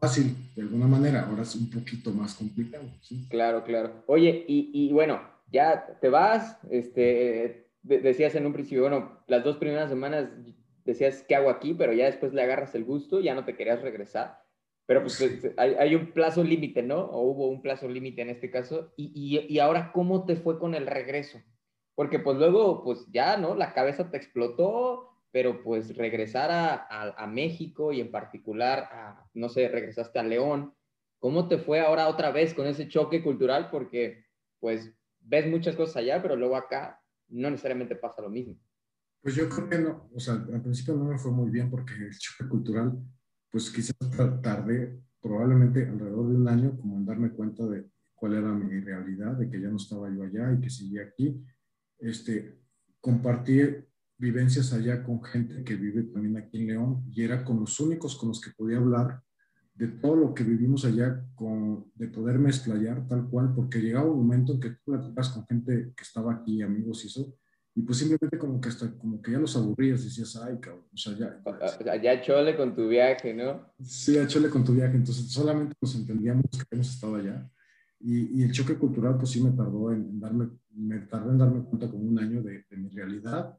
fácil, de alguna manera, ahora es un poquito más complicado. Claro, claro. Oye, y, y bueno, ya te vas, este, decías en un principio, bueno, las dos primeras semanas decías, ¿qué hago aquí? Pero ya después le agarras el gusto, ya no te querías regresar. Pero pues hay, hay un plazo límite, ¿no? O hubo un plazo límite en este caso. Y, y, y, ahora, ¿cómo te fue con el regreso? Porque pues luego, pues ya, ¿no? La cabeza te explotó, pero pues regresar a, a, a México y en particular, a, no sé, regresaste a León. ¿Cómo te fue ahora otra vez con ese choque cultural? Porque pues ves muchas cosas allá, pero luego acá no necesariamente pasa lo mismo. Pues yo creo que no, o sea, al principio no me fue muy bien porque el choque cultural, pues quizás tardé probablemente alrededor de un año como en darme cuenta de cuál era mi realidad, de que ya no estaba yo allá y que seguía aquí. Este, compartí vivencias allá con gente que vive también aquí en León y era con los únicos con los que podía hablar de todo lo que vivimos allá, con, de poderme explayar tal cual, porque llegaba un momento en que tú platicas con gente que estaba aquí, amigos y eso, y pues simplemente como que hasta como que ya los aburrías, decías, ay, cabrón, o sea, ya. Sea, ya chole con tu viaje, ¿no? Sí, ya chole con tu viaje, entonces solamente nos entendíamos que hemos estado allá. Y, el choque cultural, pues sí me tardó en, darme, me tardé en darme cuenta como un año de, mi realidad.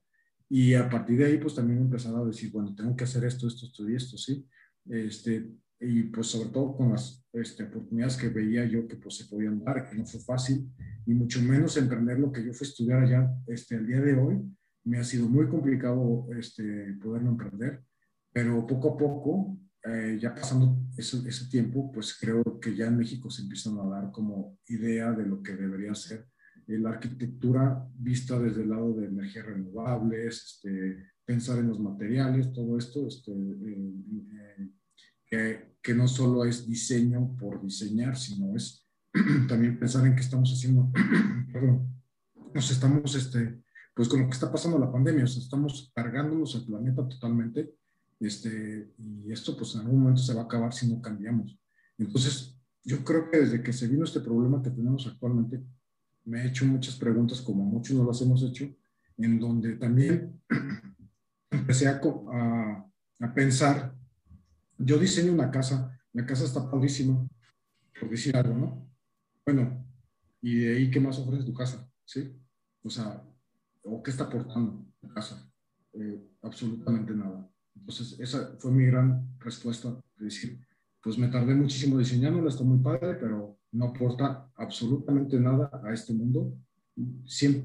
Y a partir de ahí, pues también empezaba a decir, bueno, tengo que hacer esto, esto, esto y esto, ¿sí? Este, y pues sobre todo con las este, oportunidades que veía yo que pues se podían dar, que no fue fácil, y mucho menos emprender lo que yo fui a estudiar allá, este, el día de hoy, me ha sido muy complicado este, poderlo emprender, pero poco a poco eh, ya pasando ese, ese, tiempo, pues creo que ya en México se empiezan a dar como idea de lo que debería ser eh, la arquitectura vista desde el lado de energías renovables, este, pensar en los materiales, todo esto, este, que, que, no solo es diseño por diseñar, sino es también pensar en qué estamos haciendo, perdón, nos estamos, este, pues con lo que está pasando la pandemia, o sea, estamos cargándonos el planeta totalmente este, y esto pues en algún momento se va a acabar si no cambiamos. Entonces, yo creo que desde que se vino este problema que tenemos actualmente, me he hecho muchas preguntas, como muchos no las hemos hecho, en donde también empecé a, a, a pensar, yo diseño una casa, la casa está padrísima, por decir algo, ¿no? Bueno, y de ahí, ¿qué más ofrece tu casa? ¿Sí? O sea, ¿o qué está aportando la casa? Eh, absolutamente nada. Entonces, esa fue mi gran respuesta, es decir, pues me tardé muchísimo diseñándola, está muy padre, pero no aporta absolutamente nada a este mundo,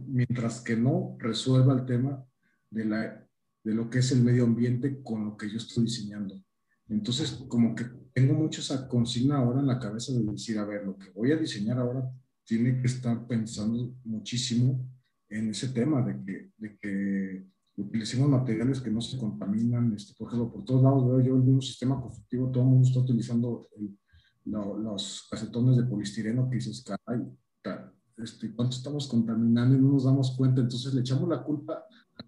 mientras que no resuelva el tema de, la, de lo que es el medio ambiente con lo que yo estoy diseñando. Entonces, como que tengo mucho esa consigna ahora en la cabeza de decir, a ver, lo que voy a diseñar ahora tiene que estar pensando muchísimo en ese tema de que, de que utilicemos materiales que no se contaminan. Este, por ejemplo, por todos lados veo yo el mismo sistema constructivo, todo el mundo está utilizando los acetones de polistireno que dices, caray, este, ¿cuánto estamos contaminando y no nos damos cuenta? Entonces le echamos la culpa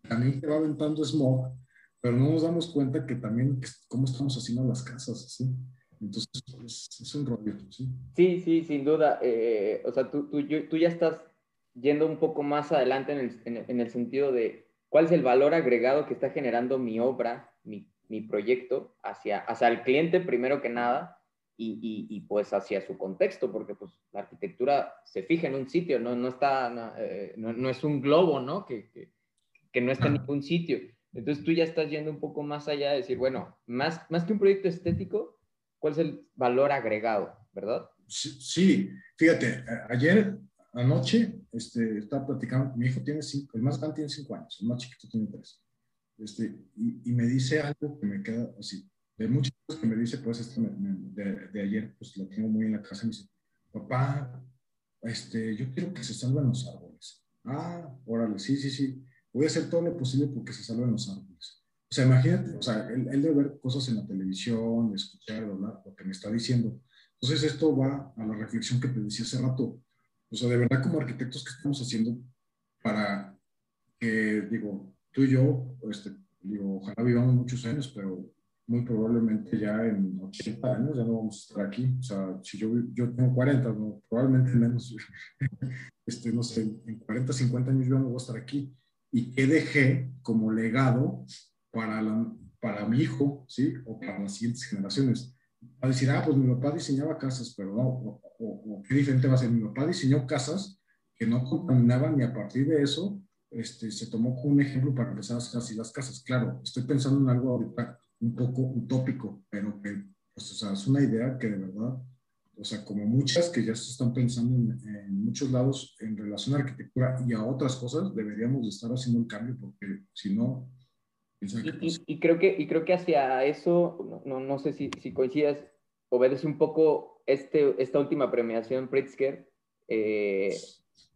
también que va aventando smog, pero no nos damos cuenta que también cómo estamos haciendo las casas, ¿sí? Entonces, es, un rollo, ¿sí? Sí, sí, sin duda. Eh, o sea, tú, tú, tú, ya estás yendo un poco más adelante en el, en el sentido de cuál es el valor agregado que está generando mi obra, mi, proyecto hacia, hacia el cliente primero que nada y, pues hacia su contexto, porque pues la arquitectura se fija en un sitio, no, no, está, no, eh, es un globo, ¿no? Que, que, no está en ningún sitio. Entonces tú ya estás yendo un poco más allá de decir, bueno, más, más que un proyecto estético, ¿cuál es el valor agregado, verdad? Sí, fíjate, ayer anoche este, estaba platicando, mi hijo tiene cinco, el más grande tiene cinco años, el más chiquito tiene tres. Este, y, me dice algo que me queda así. De muchas cosas que me dice, pues, este, de, de, ayer, pues, lo tengo muy en la casa. Me dice, papá, este, yo quiero que se salven los árboles. Ah, órale, sí, sí, sí. Voy a hacer todo lo posible porque se salven los árboles. O sea, imagínate, o sea, él, él debe ver cosas en la televisión, escuchar, hablar, lo que me está diciendo. Entonces, esto va a la reflexión que te decía hace rato o sea, de verdad como arquitectos, ¿qué estamos haciendo para que, digo, tú y yo, este, digo, ojalá vivamos muchos años, pero muy probablemente ya en 80 años ya no vamos a estar aquí. O sea, si yo, yo tengo 40, no, probablemente menos, este, no sé, en 40, 50 años yo no voy a estar aquí. ¿Y qué dejé como legado para, la, para mi hijo, ¿sí? O para las siguientes generaciones? a decir, ah, pues mi papá diseñaba casas, pero no, o, qué diferente va a ser. Mi papá diseñó casas que no contaminaban y a partir de eso este, se tomó como un ejemplo para empezar a hacer así las casas. Claro, estoy pensando en algo ahorita un poco utópico, pero que pues, o sea, es una idea que de verdad, o sea, como muchas que ya se están pensando en, muchos lados en relación a arquitectura y a otras cosas, deberíamos de estar haciendo un cambio porque si no, y, creo que, y creo que hacia eso, no, no, sé si, si coincidas, obedece un poco este, esta última premiación Pritzker, eh,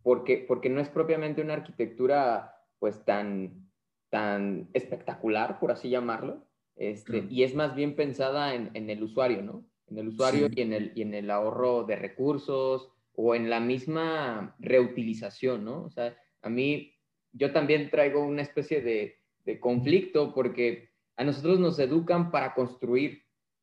porque, porque no es propiamente una arquitectura pues tan, tan espectacular, por así llamarlo, este, y es más bien pensada en, en, el usuario, ¿no? En el usuario y, en el, y en el ahorro de recursos o en la misma reutilización, ¿no? O sea, a mí, yo también traigo una especie de de conflicto porque a nosotros nos educan para construir.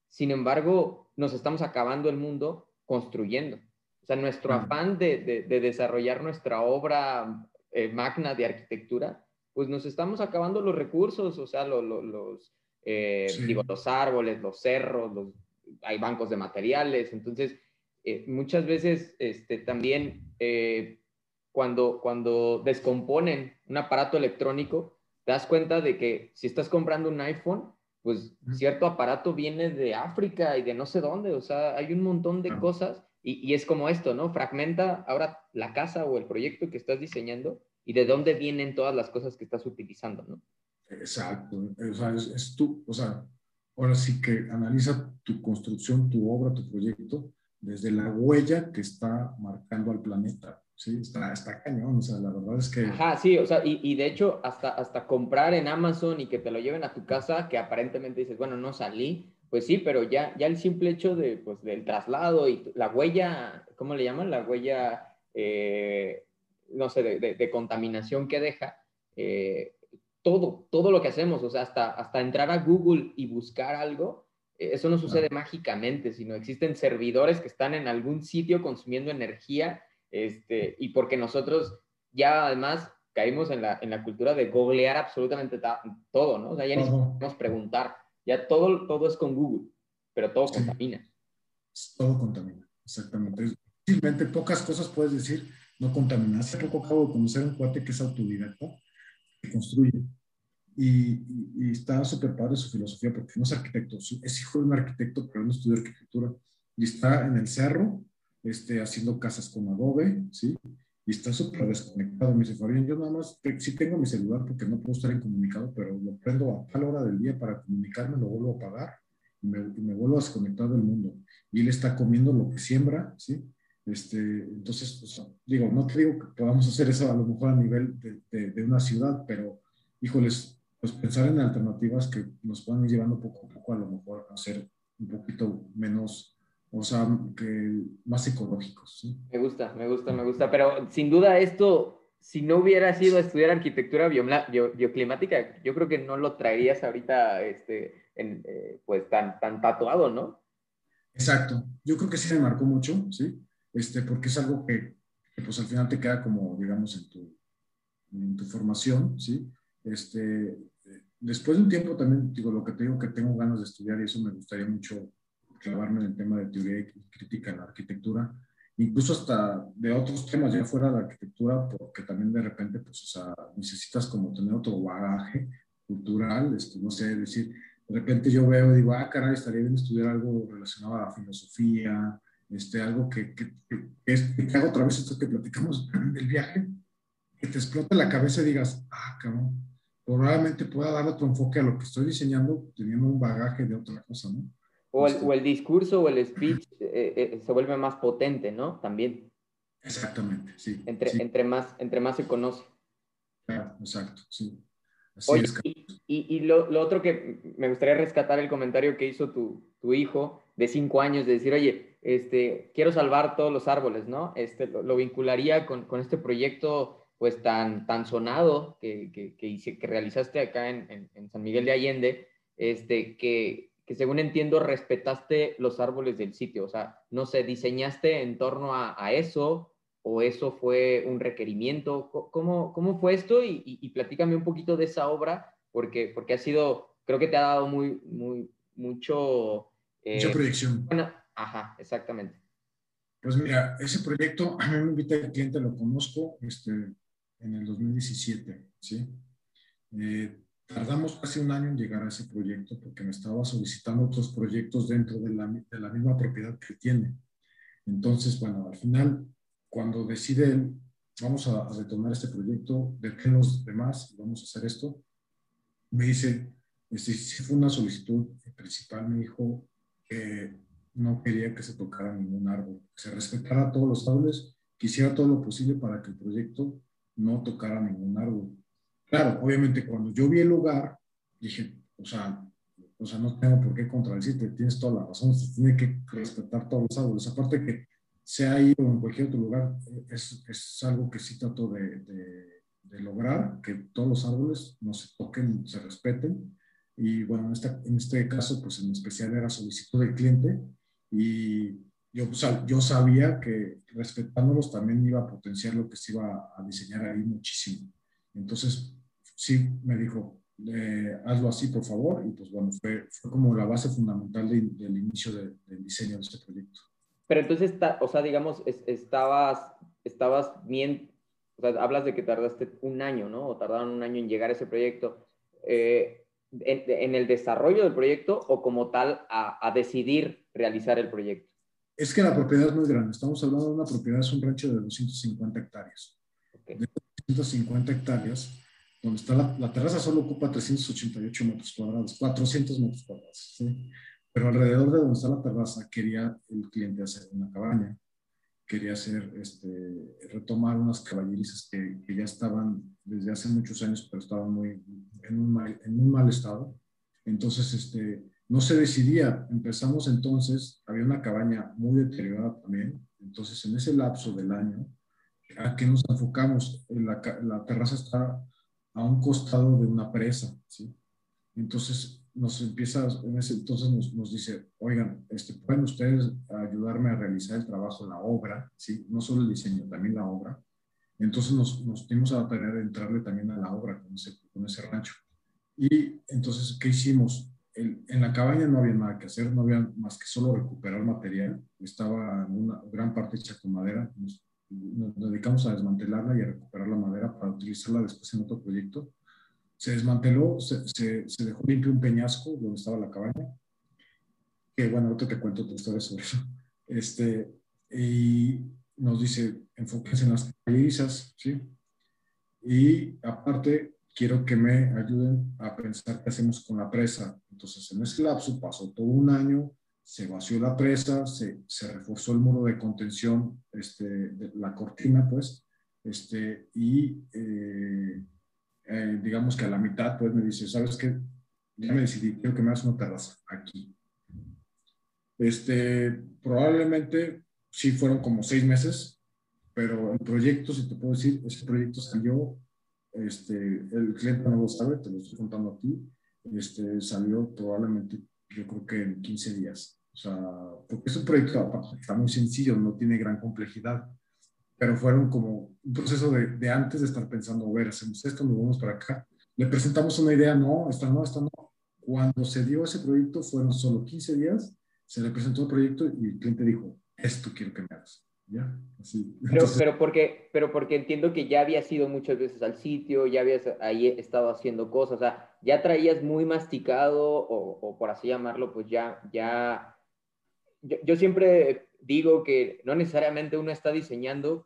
Sin embargo, nos estamos acabando el mundo construyendo. O sea, nuestro afán de, desarrollar nuestra obra eh, magna de arquitectura, pues nos estamos acabando los recursos, o sea, los, eh, digo, los árboles, los cerros, hay bancos de materiales. Entonces, eh, muchas veces este, también eh, cuando, cuando descomponen un aparato electrónico, te das cuenta de que si estás comprando un iPhone, pues cierto aparato viene de África y de no sé dónde, o sea, hay un montón de cosas y, y, es como esto, ¿no? Fragmenta ahora la casa o el proyecto que estás diseñando y de dónde vienen todas las cosas que estás utilizando, ¿no? Exacto, o sea, es, es tú, o sea, ahora sí que analiza tu construcción, tu obra, tu proyecto desde la huella que está marcando al planeta. Sí, está, está cañón, o sea, la verdad es que... Ajá, sí, o sea, y, y, de hecho, hasta, hasta comprar en Amazon y que te lo lleven a tu casa, que aparentemente dices, bueno, no salí, pues sí, pero ya, ya el simple hecho de, pues, del traslado y la huella, ¿cómo le llaman? La huella, eh, no sé, de, de, contaminación que deja, eh, todo, todo lo que hacemos, o sea, hasta, hasta entrar a Google y buscar algo, eh, eso no sucede mágicamente, sino existen servidores que están en algún sitio consumiendo energía este, y porque nosotros ya además caímos en la, en la cultura de googlear absolutamente todo, ¿no? O sea, ya ni siquiera preguntar, ya todo, todo es con Google, pero todo contamina. Todo contamina, exactamente. Simplemente pocas cosas puedes decir, no contamina. Hace poco acabo de conocer un cuate que es autodidacta, que construye. Y, y, está súper padre su filosofía porque no es arquitecto, es hijo de un arquitecto, pero no estudia arquitectura. Y está en el cerro este, haciendo casas con adobe, ¿sí? Y está súper desconectado. Me dice, Fabián, yo nada más sí tengo mi celular porque no puedo estar incomunicado, pero lo prendo a tal hora del día para comunicarme, lo vuelvo a apagar y me, me vuelvo a desconectar del mundo. Y él está comiendo lo que siembra, ¿sí? Este, entonces, digo, no te digo que podamos hacer eso a lo mejor a nivel de, de, una ciudad, pero, híjoles, pues pensar en alternativas que nos puedan ir llevando poco a poco a lo mejor a ser un poquito menos o sea, que más ecológicos. ¿sí? Me gusta, me gusta, me gusta, pero sin duda esto, si no hubiera sido estudiar arquitectura bioclimática, yo creo que no lo traerías ahorita este, en, eh, pues tan, tan tatuado, ¿no? Exacto, yo creo que sí me marcó mucho, ¿sí? Este, porque es algo que, que pues al final te queda como, digamos, en tu, en tu formación, ¿sí? Este, después de un tiempo también, digo, lo que te digo que tengo ganas de estudiar y eso me gustaría mucho clavarme en el tema de teoría y crítica en la arquitectura, incluso hasta de otros temas ya fuera de la arquitectura, porque también de repente, pues, o sea, necesitas como tener otro bagaje cultural, este, no sé, decir, de repente yo veo y digo, ah, caray, estaría bien estudiar algo relacionado a la filosofía, este, algo que, que, que, que haga otra vez esto que platicamos del viaje, que te explote la cabeza y digas, ah, cabrón, probablemente pueda dar otro enfoque a lo que estoy diseñando teniendo un bagaje de otra cosa, ¿no? O el, o el discurso o el speech eh, eh, se vuelve más potente, ¿no? También. Exactamente, sí. Entre, entre, más, entre más se conoce. Claro, exacto, sí. Oye, y, y, lo, lo, otro que me gustaría rescatar el comentario que hizo tu, tu, hijo de cinco años, de decir, oye, este, quiero salvar todos los árboles, ¿no? Este, lo, lo vincularía con, con, este proyecto pues tan, tan sonado que, que, que, hice, que realizaste acá en, en, en, San Miguel de Allende, este, que, que según entiendo respetaste los árboles del sitio, o sea, no sé, diseñaste en torno a, a eso o eso fue un requerimiento, ¿cómo, cómo fue esto? Y, y, y, platícame un poquito de esa obra, porque, porque ha sido, creo que te ha dado muy, muy, mucho... Eh, Mucha proyección. Bueno, ajá, exactamente. Pues mira, ese proyecto, a mí me invita el cliente, lo conozco este, en el 2017, ¿sí? Eh, Tardamos casi un año en llegar a ese proyecto porque me estaba solicitando otros proyectos dentro de la, de la misma propiedad que tiene. Entonces, bueno, al final, cuando decide vamos a, a retomar este proyecto, dejen los demás, vamos a hacer esto, me dice, si, si fue una solicitud principal, me dijo que no quería que se tocara ningún árbol, que se respetara todos los árboles, quisiera todo lo posible para que el proyecto no tocara ningún árbol. Claro, obviamente cuando yo vi el lugar, dije, o sea, o sea, no tengo por qué contradecirte, tienes toda la razón, se tiene que respetar todos los árboles. Aparte que sea ahí o en cualquier otro lugar, es, es algo que sí trato de, de, de, lograr, que todos los árboles no se toquen, se respeten. Y bueno, en, esta, en este caso, pues en especial era solicitud del cliente y yo, o sea, yo sabía que respetándolos también iba a potenciar lo que se iba a diseñar ahí muchísimo. Entonces, sí me dijo, eh, hazlo así, por favor, y pues bueno, fue, fue como la base fundamental de, del inicio de, del diseño de este proyecto. Pero entonces, o sea, digamos, estabas, estabas bien, o sea, hablas de que tardaste un año, ¿no? O tardaron un año en llegar a ese proyecto. Eh, en, el desarrollo del proyecto o como tal a, decidir realizar el proyecto? Es que la propiedad es muy grande. Estamos hablando de una propiedad, es un rancho de 250 hectáreas. De 250 hectáreas, donde está la, terraza solo ocupa 388 metros cuadrados, 400 metros cuadrados. Pero alrededor de donde está la terraza quería el cliente hacer una cabaña, quería hacer, este, retomar unas caballerizas que, que, ya estaban desde hace muchos años, pero estaban muy, en, un mal, en un mal estado. Entonces, este, no se decidía. Empezamos entonces, había una cabaña muy deteriorada también. Entonces, en ese lapso del año, ¿a qué nos enfocamos? La, la terraza está a un costado de una presa, ¿sí? Entonces, nos empieza, en ese entonces nos, dice, oigan, este, pueden ustedes ayudarme a realizar el trabajo, la obra, ¿sí? No solo el diseño, también la obra. Entonces nos, nos dimos a tarea de entrarle también a la obra con ese, con ese rancho. Y entonces, ¿qué hicimos? en la cabaña no había nada que hacer, no había más que solo recuperar material. Estaba una gran parte hecha con madera. Nos, nos dedicamos a desmantelarla y a recuperar la madera para utilizarla después en otro proyecto se desmanteló, se, se, dejó limpio un peñasco donde estaba la cabaña, que bueno, ahorita te cuento otra historia sobre eso. Este, y nos dice, enfóquense en las caballerizas, ¿sí? Y aparte, quiero que me ayuden a pensar qué hacemos con la presa. Entonces, en ese lapso pasó todo un año, se vació la presa, se, se reforzó el muro de contención, este, de la cortina, pues, este, y eh, eh, digamos que a la mitad, pues me dice, ¿sabes qué? Ya me decidí, quiero que me hagas una terraza aquí. Este, probablemente sí fueron como seis meses, pero el proyecto, si te puedo decir, ese proyecto salió, este, el cliente no lo sabe, te lo estoy contando a ti, este, salió probablemente, yo creo que en 15 días. O sea, porque es un proyecto está muy sencillo, no tiene gran complejidad pero fueron como un proceso de, de antes de estar pensando, a ver, hacemos esto, nos vamos para acá. Le presentamos una idea, no, esta no, esta no. Cuando se dio ese proyecto, fueron solo 15 días, se le presentó el proyecto y el cliente dijo, esto quiero que me hagas. ¿Ya? Así. Pero, pero, porque, pero porque entiendo que ya habías ido muchas veces al sitio, ya habías ahí estado haciendo cosas, o sea, ya traías muy masticado, o, o por así llamarlo, pues ya, ya, yo, yo siempre digo que no necesariamente uno está diseñando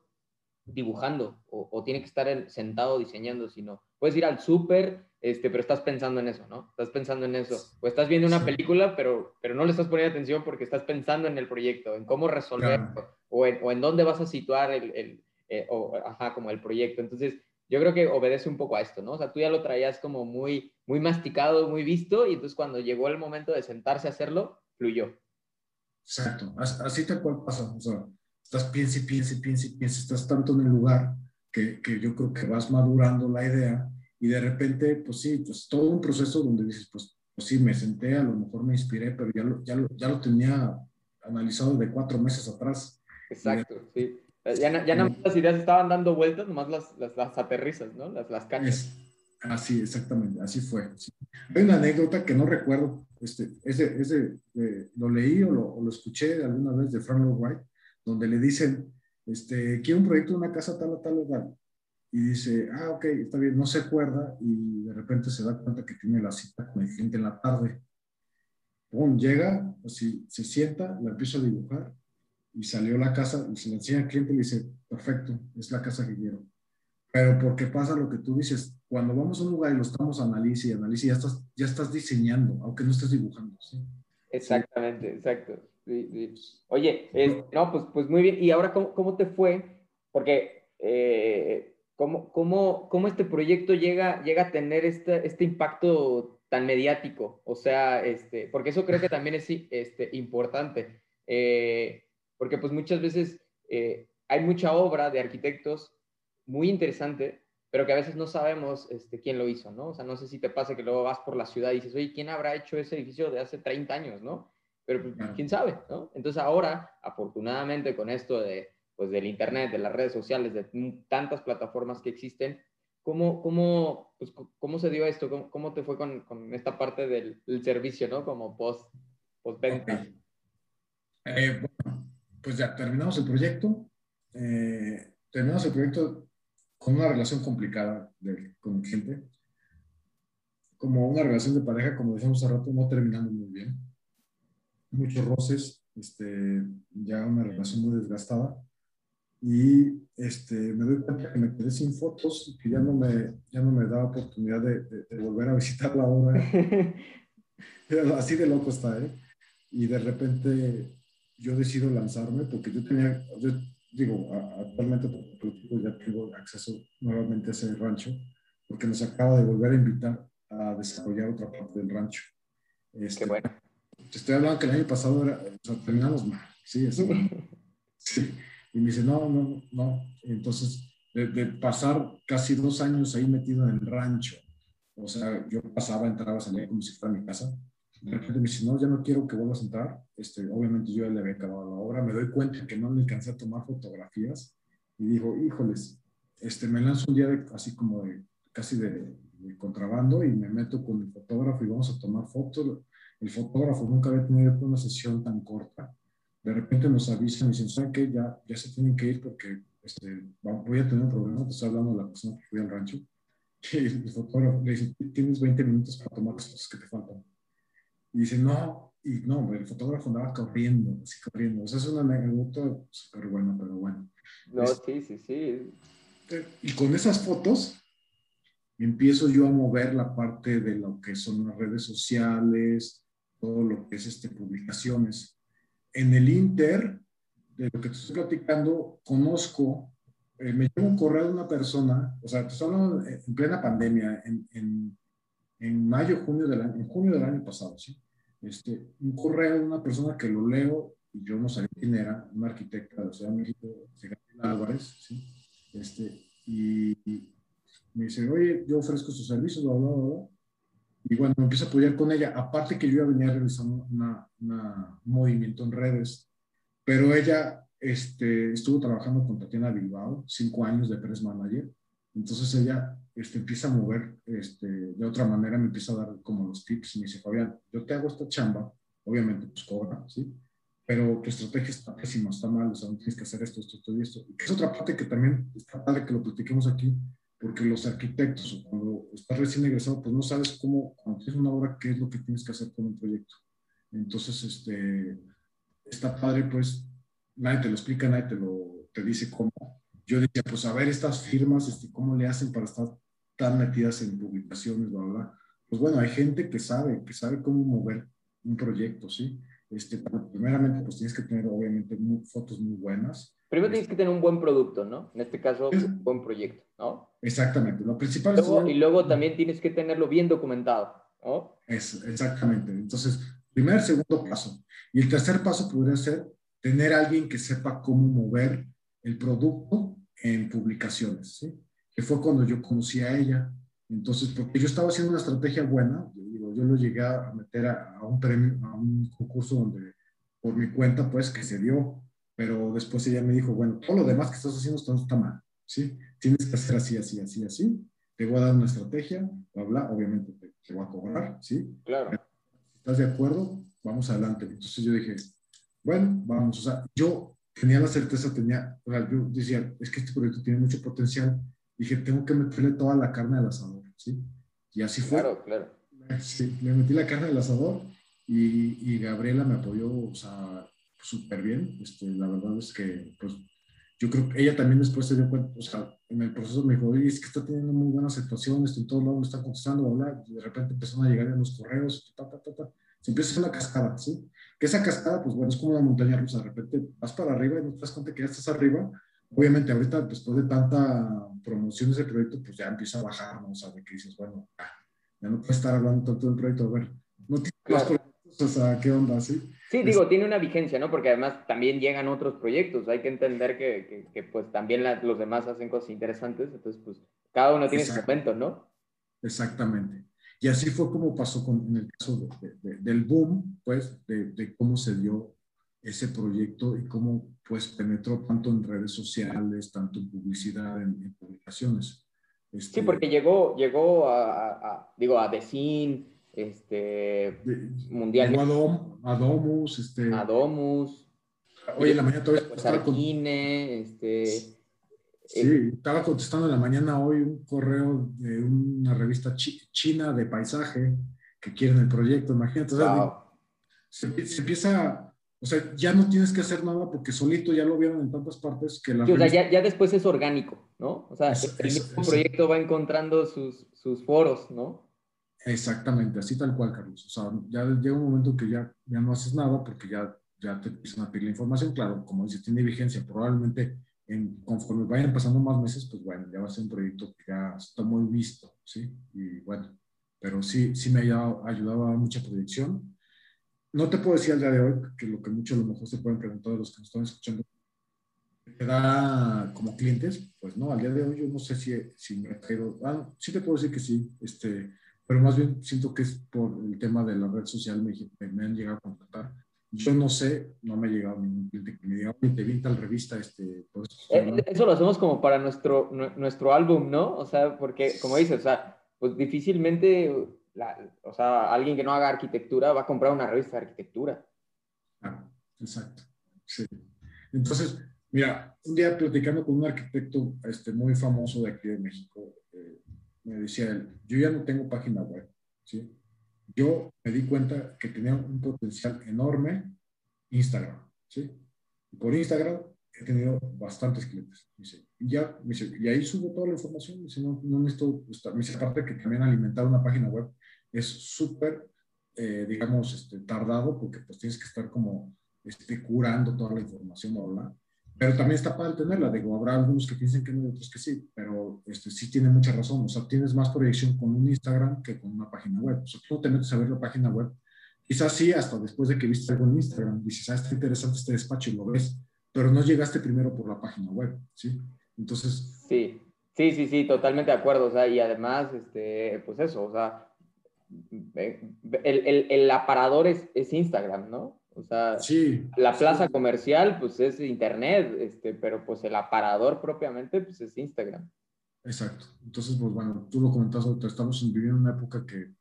dibujando o, tiene que estar sentado diseñando, sino puedes ir al súper, este, pero estás pensando en eso, ¿no? Estás pensando en eso. O estás viendo una película, pero, pero no le estás poniendo atención porque estás pensando en el proyecto, en cómo resolverlo, o, en, o, en, dónde vas a situar el, el eh, o, ajá, como el proyecto. Entonces, yo creo que obedece un poco a esto, ¿no? O sea, tú ya lo traías como muy, muy masticado, muy visto, y entonces cuando llegó el momento de sentarse a hacerlo, fluyó. Exacto, así te cual pasa, o sea, estás piensa y piensa y piensa y piensa, estás tanto en el lugar que, que, yo creo que vas madurando la idea y de repente, pues sí, pues todo un proceso donde dices, pues, pues sí, me senté, a lo mejor me inspiré, pero ya lo, ya lo, ya lo tenía analizado de cuatro meses atrás. Exacto, sí. Ya, ya nada más las ideas estaban dando vueltas, nomás las, las, las aterrizas, ¿no? Las, las canchas. así, exactamente, así fue. Hay una anécdota que no recuerdo, este, ese, ese eh, lo leí o lo, o lo, escuché alguna vez de Frank Lloyd Wright, donde le dicen, este, quiero un proyecto de una casa tal o tal o tal. Y dice, ah, ok, está bien, no se acuerda y de repente se da cuenta que tiene la cita con el cliente en la tarde. Pum, llega, así, se sienta, la empieza a dibujar y salió la casa y se le enseña al cliente y le dice, perfecto, es la casa que quiero. Pero porque pasa lo que tú dices, cuando vamos a un lugar y lo estamos analizando y analizando, ya estás, ya estás diseñando, aunque no estés dibujando. ¿sí? Exactamente, exacto. Oye, no, pues, pues muy bien. ¿Y ahora cómo, cómo te fue? Porque, eh, ¿cómo, cómo, cómo, este proyecto llega, llega a tener este, este impacto tan mediático? O sea, este, porque eso creo que también es este, importante. Eh, porque pues muchas veces eh, hay mucha obra de arquitectos muy interesante, pero que a veces no sabemos este, quién lo hizo, ¿no? O sea, no sé si te pasa que luego vas por la ciudad y dices, oye, ¿quién habrá hecho ese edificio de hace 30 años, ¿no? Pero pues, quién sabe, ¿no? Entonces ahora, afortunadamente con esto de, pues, del Internet, de las redes sociales, de tantas plataformas que existen, ¿cómo, cómo, pues, cómo se dio esto? ¿Cómo, cómo te fue con, con, esta parte del, servicio, ¿no? Como post, post venta. Eh, bueno, pues ya terminamos el proyecto. Eh, terminamos el proyecto con una relación complicada de, con gente. Como una relación de pareja, como decíamos hace rato, no terminamos muy bien. Muchos roces, este, ya una relación muy desgastada. Y este, me doy cuenta que me quedé sin fotos y que ya no me, ya no me da oportunidad de, de volver a visitar la obra. Así de loco está, ¿eh? Y de repente yo decido lanzarme porque yo tenía, yo digo, actualmente ya tengo acceso nuevamente a ese rancho porque nos acaba de volver a invitar a desarrollar otra parte del rancho. Este, Qué bueno. Te estoy hablando que el año pasado era, o sea, terminamos mal, sí, sí. Y me dice, no, no, no. Entonces, de, de, pasar casi dos años ahí metido en el rancho, o sea, yo pasaba, entraba, salía como si fuera mi casa, de repente me dice, no, ya no quiero que vuelvas a entrar. Este, obviamente yo ya le había acabado la obra, me doy cuenta que no le alcancé a tomar fotografías y digo, híjoles, este, me lanzo un día así como de, casi de, contrabando y me meto con el fotógrafo y vamos a tomar fotos. El fotógrafo nunca había tenido una sesión tan corta. De repente nos avisan y dicen, ¿saben qué? Ya, ya se tienen que ir porque este, voy a tener un problema. Te estoy hablando de la persona que fui al rancho. Y el fotógrafo le dice, tienes 20 minutos para tomar las fotos que te faltan. Y dice, no, y no, el fotógrafo andaba corriendo, así corriendo. O sea, es una anécdota súper buena, pero bueno. No, sí, sí, sí. Y con esas fotos empiezo yo a mover la parte de lo que son las redes sociales, todo lo que es este, publicaciones. En el Inter, de lo que te estoy platicando, conozco, eh, me llevo un correo de una persona, o sea, estoy hablando en plena pandemia, en, en, en mayo, junio del año, en junio del año pasado, ¿sí? este, un correo de una persona que lo leo y yo no sabía quién era, un arquitecta de la Ciudad de México, Álvarez, ¿sí? este, y, me dice, oye, yo ofrezco sus servicios, bla, bla, bla, y bueno, me empiezo a apoyar con ella, aparte que yo ya venía realizando una, un movimiento en redes, pero ella este, estuvo trabajando con Tatiana Bilbao, cinco años de press manager, entonces ella este, empieza a mover este, de otra manera, me empieza a dar como los tips y me dice, Fabián, yo te hago esta chamba, obviamente pues cobra, ¿sí? Pero tu estrategia está pésima, está mal, o sea, no tienes que hacer esto, esto, esto y esto. Y que es otra parte que también está padre que lo platiquemos aquí, porque los arquitectos, cuando estás recién egresado, pues no sabes cómo, cuando tienes una obra, qué es lo que tienes que hacer con un proyecto. Entonces, este, está padre, pues, nadie te lo explica, nadie te lo, te dice cómo. Yo decía, pues a ver estas firmas, este, ¿cómo le hacen para estar están metidas en publicaciones, bla, bla, Pues bueno, hay gente que sabe, que sabe cómo mover un proyecto, ¿sí? Este, primeramente, pues tienes que tener, obviamente, fotos muy buenas. Primero tienes que tener un buen producto, ¿no? En este caso, un buen proyecto, ¿no? Exactamente. Lo principal es... Y luego también tienes que tenerlo bien documentado, ¿no? Es, exactamente. Entonces, primer, segundo paso. Y el tercer paso podría ser tener alguien que sepa cómo mover el producto en publicaciones, ¿sí? que fue cuando yo conocí a ella. Entonces, porque yo estaba haciendo una estrategia buena, yo, digo, yo lo llegué a meter a, un premio, a un concurso donde, por mi cuenta, pues, que se dio, pero después ella me dijo, bueno, todo lo demás que estás haciendo está, está mal, ¿sí? Tienes que hacer así, así, así, así, te voy a dar una estrategia, bla, bla, obviamente te, te voy a cobrar, ¿sí? Claro. ¿Estás de acuerdo? Vamos adelante. Entonces yo dije, bueno, vamos, o sea, yo tenía la certeza, tenía, o sea, yo decía, es que este proyecto tiene mucho potencial, dije, tengo que meterle toda la carne al asador, ¿sí? Y así fue. Claro, claro. Sí, le metí la carne al asador y, y Gabriela me apoyó, o sea, súper bien. Este, la verdad es que, pues, yo creo que ella también después se dio cuenta, o sea, en el proceso me dijo, es que está teniendo muy buenas situaciones, en todos lados me están contestando, bla, y de repente empezaron a llegar en los correos, ta, ta, ta, ta. Se empieza a hacer una cascada, ¿sí? Que esa cascada, pues bueno, es como una montaña rusa, de repente vas para arriba y no te das cuenta que ya estás arriba, obviamente ahorita después de tanta promoción de ese proyecto, pues ya empieza a bajar, ¿no? O sea, de que dices, bueno, ya no puedes estar hablando tanto del proyecto, a ver, no tienes claro. proyectos, o sea, ¿qué onda, sí? Sí, digo, tiene una vigencia, ¿no? Porque además también llegan otros proyectos, hay que entender que, que, que pues también los demás hacen cosas interesantes, entonces pues cada uno tiene su momento, ¿no? Exactamente. Y así fue como pasó con, en el caso de, de, del boom, pues, de, cómo se dio ese proyecto y cómo pues penetró tanto en redes sociales, tanto en publicidad, en, en publicaciones. Este, sí, porque llegó, llegó a, a digo, a Decin, este, mundial. A, Dom, a, Domus, este. A Domus. Oye, en la mañana todavía pues, estaba con... este... Sí, eh, estaba contestando en la mañana hoy un correo de una revista china de paisaje que quieren el proyecto, imagínate. se, empieza, o sea, ya no tienes que hacer nada porque solito ya lo vieron en tantas partes que la... o sea, ya, ya, después es orgánico, ¿no? O sea, el mismo proyecto va encontrando sus, sus foros, ¿no? Exactamente, así tal cual, Carlos. O sea, ya llega un momento que ya, ya no haces nada porque ya, ya te empiezan a pedir la información. Claro, como dice, tiene vigencia. Probablemente en, conforme vayan pasando más meses, pues bueno, ya va a ser un proyecto que ya está muy visto, ¿sí? Y bueno, pero sí, sí me ha ayudado, a mucha proyección. No te puedo decir al día de hoy, que lo que muchos a lo mejor se pueden preguntar de los que nos están escuchando, ¿te da como clientes? Pues no, al día de hoy yo no sé si, si me ha traído, ah, sí te puedo decir que sí, este, pero más bien siento que es por el tema de la red social, me, me han llegado a contactar. Yo no sé, no me ha llegado ningún cliente que me diga, oye, te vi tal revista, este, pues, Eso lo hacemos como para nuestro, nuestro álbum, ¿no? O sea, porque, como dices, o sea, pues difícilmente, o sea, alguien que no haga arquitectura va a comprar una revista de arquitectura. Ah, exacto, sí. Entonces, mira, un día platicando con un arquitecto este, muy famoso de aquí de México, eh, me decía él, yo ya no tengo página web, ¿sí? Yo me di cuenta que tenía un potencial enorme Instagram, ¿sí? Y por Instagram he tenido bastantes clientes. Dice, ya, dice, y ahí subo toda la información. Dice, no, no necesito, me dice, aparte que también alimentar una página web es súper, eh, digamos, este, tardado porque pues tienes que estar como este, curando toda la información, ¿verdad? Pero también está para tenerla. Digo, habrá algunos que piensen que no y otros que sí, pero este, sí tiene mucha razón. O sea, tienes más proyección con un Instagram que con una página web. O sea, tú te metes a ver la página web. Quizás sí, hasta después de que viste algo en Instagram, dices, ah, está interesante este despacho y lo ves, pero no llegaste primero por la página web, ¿sí? Entonces... Sí, sí, sí, sí, totalmente de acuerdo. O sea, y además, este, pues eso, o sea, el, el, el aparador es, es Instagram, ¿no? O sea, la plaza comercial, pues es internet, este, pero pues el aparador propiamente, pues es Instagram. Exacto. Entonces, pues bueno, tú lo comentas estamos viviendo una época que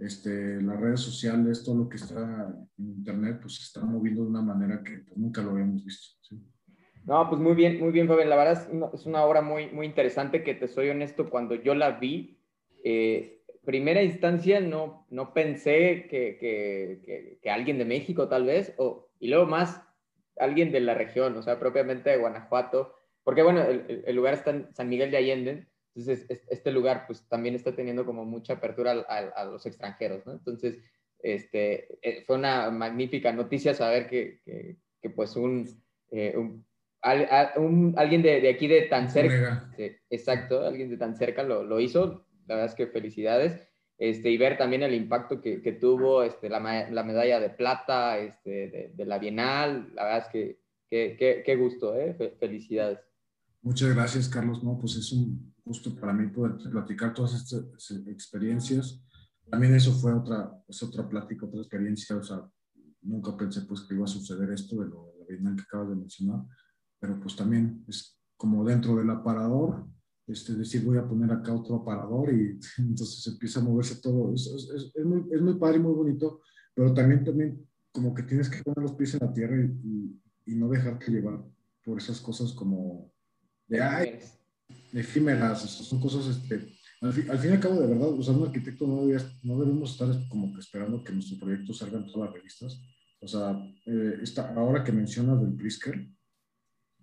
este, las redes sociales, todo lo que está en internet, pues se está moviendo de una manera que pues, nunca lo habíamos visto. No, pues muy bien, muy bien, Fabián. La verdad es una, es una obra muy, muy interesante que te soy honesto, cuando yo la vi, eh, primera instancia no, no pensé que, que, que, alguien de México tal vez, o, y luego más alguien de la región, o sea, propiamente de Guanajuato, porque bueno, el, el lugar está en San Miguel de Allende, entonces este lugar pues también está teniendo como mucha apertura a, a, los extranjeros, ¿no? Entonces, este, eh, fue una magnífica noticia saber que, que, pues un, eh, un, un, alguien de, de, aquí de tan cerca, exacto, alguien de tan cerca lo, lo hizo, la verdad es que felicidades. Este, y ver también el impacto que, que tuvo este, la, la, medalla de plata este, de, la Bienal. La verdad es que qué gusto, ¿eh? felicidades. Muchas gracias, Carlos. No, pues es un gusto para mí poder platicar todas estas experiencias. También eso fue otra, es otra plática, otra experiencia. O sea, nunca pensé pues que iba a suceder esto de lo de la Bienal que acabas de mencionar, pero pues también es como dentro del aparador, este, decir voy a poner acá otro aparador y entonces empieza a moverse todo. Es, es, es, muy, es muy padre y muy bonito, pero también, también como que tienes que poner los pies en la tierra y, y, no dejarte llevar por esas cosas como de, ay, efímeras, son cosas, este, al, fin, al fin y al cabo, de verdad, o sea, un arquitecto no, no debemos estar como que esperando que nuestro proyecto salga en todas las revistas. O sea, eh, esta, ahora que mencionas del Prisker,